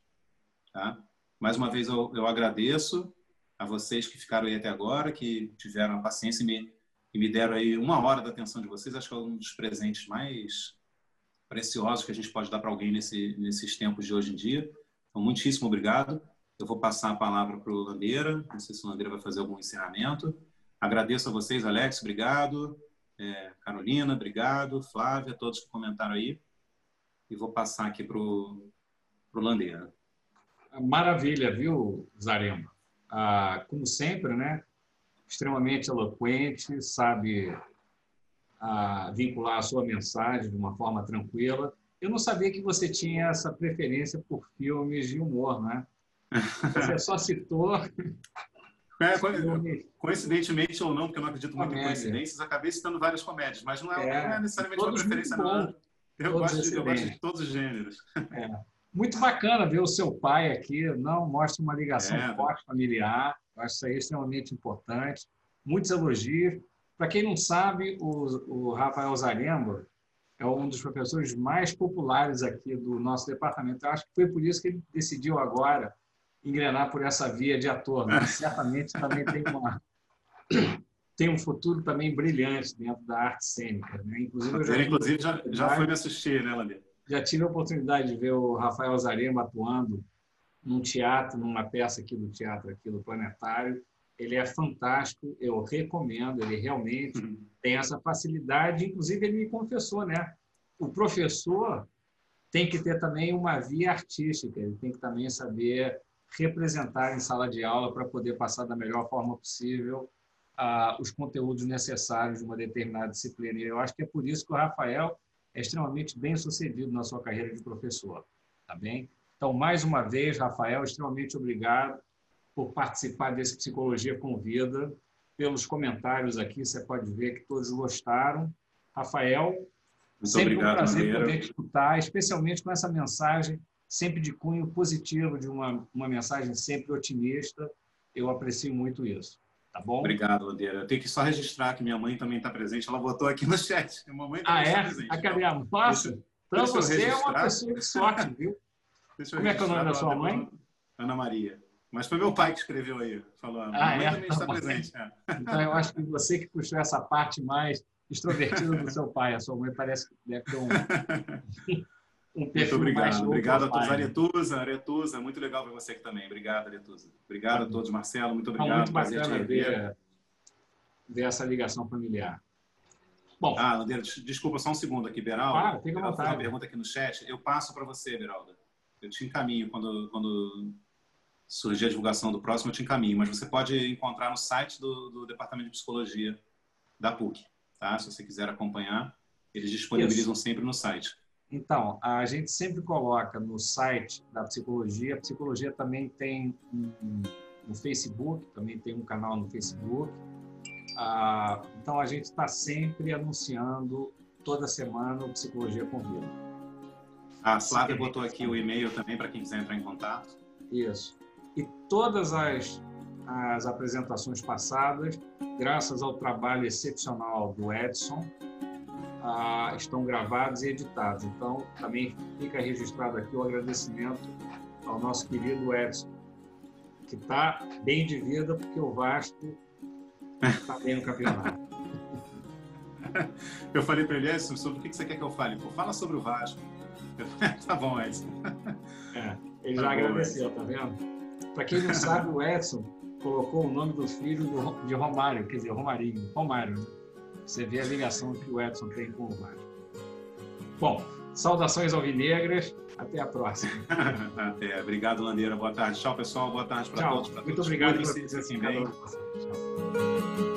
Tá? Mais uma vez eu, eu, agradeço a vocês que ficaram aí até agora, que tiveram a paciência e me, e me deram aí uma hora da atenção de vocês. Acho que é um dos presentes mais preciosos que a gente pode dar para alguém nesse, nesses tempos de hoje em dia. Então, muitíssimo obrigado. Eu vou passar a palavra para o Landeira. Não sei se o Landeira vai fazer algum encerramento. Agradeço a vocês, Alex, obrigado. É, Carolina, obrigado. Flávia, todos que comentaram aí. E vou passar aqui para o Landeira. Maravilha, viu, Zarema? Ah, como sempre, né? Extremamente eloquente, sabe ah, vincular a sua mensagem de uma forma tranquila. Eu não sabia que você tinha essa preferência por filmes de humor, né? Você só citou. [LAUGHS] É, coincidentemente ou não, porque eu não acredito muito Comédia. em coincidências, acabei citando várias comédias, mas não é, é não é necessariamente uma preferência não. Eu gosto, de, eu gosto, de, todos os gêneros. É. Muito bacana ver o seu pai aqui, não mostra uma ligação é. forte familiar, acho isso aí extremamente importante. Muitos elogios. Para quem não sabe, o, o Rafael Zaremba é um dos professores mais populares aqui do nosso departamento. Eu acho que foi por isso que ele decidiu agora engrenar por essa via de ator. Né? [LAUGHS] Certamente também tem uma tem um futuro também brilhante dentro da arte cênica. Né? Inclusive, já, inclusive já, já foi me assistir, né, Landir? Já tive a oportunidade de ver o Rafael Zarema atuando num teatro, numa peça aqui do teatro aqui do Planetário. Ele é fantástico, eu recomendo, ele realmente uhum. tem essa facilidade. Inclusive, ele me confessou, né? O professor tem que ter também uma via artística, ele tem que também saber representar em sala de aula para poder passar da melhor forma possível uh, os conteúdos necessários de uma determinada disciplina. E eu acho que é por isso que o Rafael é extremamente bem sucedido na sua carreira de professor. Tá bem? Então, mais uma vez, Rafael, extremamente obrigado por participar desse Psicologia com Vida. Pelos comentários aqui, você pode ver que todos gostaram. Rafael, Muito sempre obrigado, um prazer poder te escutar, especialmente com essa mensagem sempre de cunho positivo, de uma, uma mensagem sempre otimista. Eu aprecio muito isso. Tá bom? Obrigado, Ladeira. Eu tenho que só registrar que minha mãe também está presente. Ela votou aqui no chat. Minha mamãe ah, é? Presente, a cadê a Posso? Então você é uma pessoa de sorte, viu? [LAUGHS] Como é que é o nome da sua mãe? Ana Maria. Mas foi meu pai que escreveu aí. Falou, ah, mãe é? também está presente. É. [LAUGHS] Então eu acho que você que puxou essa parte mais extrovertida do seu pai. A sua mãe parece que deve ter um, [LAUGHS] um perfil muito obrigado. Obrigado a todos. Aretusa, Aretusa, muito legal ver você aqui também. Obrigado, Aretusa. Obrigado a todos, Marcelo. Muito obrigado. muito bacana ver, ver essa ligação familiar. Bom. Ah, desculpa só um segundo aqui, Beraldo. Ah, fica à vontade. uma pergunta aqui no chat. Eu passo para você, Beraldo. Eu te encaminho quando, quando surgir a divulgação do próximo, eu te encaminho. Mas você pode encontrar no site do, do Departamento de Psicologia da PUC, tá? Se você quiser acompanhar, eles disponibilizam Isso. sempre no site. Então, a gente sempre coloca no site da psicologia. A psicologia também tem um, no Facebook, também tem um canal no Facebook. Ah, então, a gente está sempre anunciando toda semana o Psicologia Convida. A Flávia botou aqui o e-mail também para quem quiser entrar em contato. Isso. E todas as, as apresentações passadas, graças ao trabalho excepcional do Edson, ah, estão gravados e editados. Então, também fica registrado aqui o agradecimento ao nosso querido Edson, que está bem de vida porque o Vasco está bem no campeonato. [LAUGHS] Eu falei para ele, Edson, sobre o que você quer que eu fale? Pô, fala sobre o Vasco. [LAUGHS] tá bom, Edson. É, ele tá já bom, agradeceu, Edson. tá vendo? Para quem não sabe, o Edson colocou o nome do filho de Romário, quer dizer, Romarinho, Romário, né? Você vê a ligação que o Edson tem com o Vasco. Bom, saudações alvinegras. Até a próxima. [LAUGHS] Até. Obrigado, Landeira. Boa tarde. Tchau, pessoal. Boa tarde para todos. Muito obrigado por ter assim, Tchau.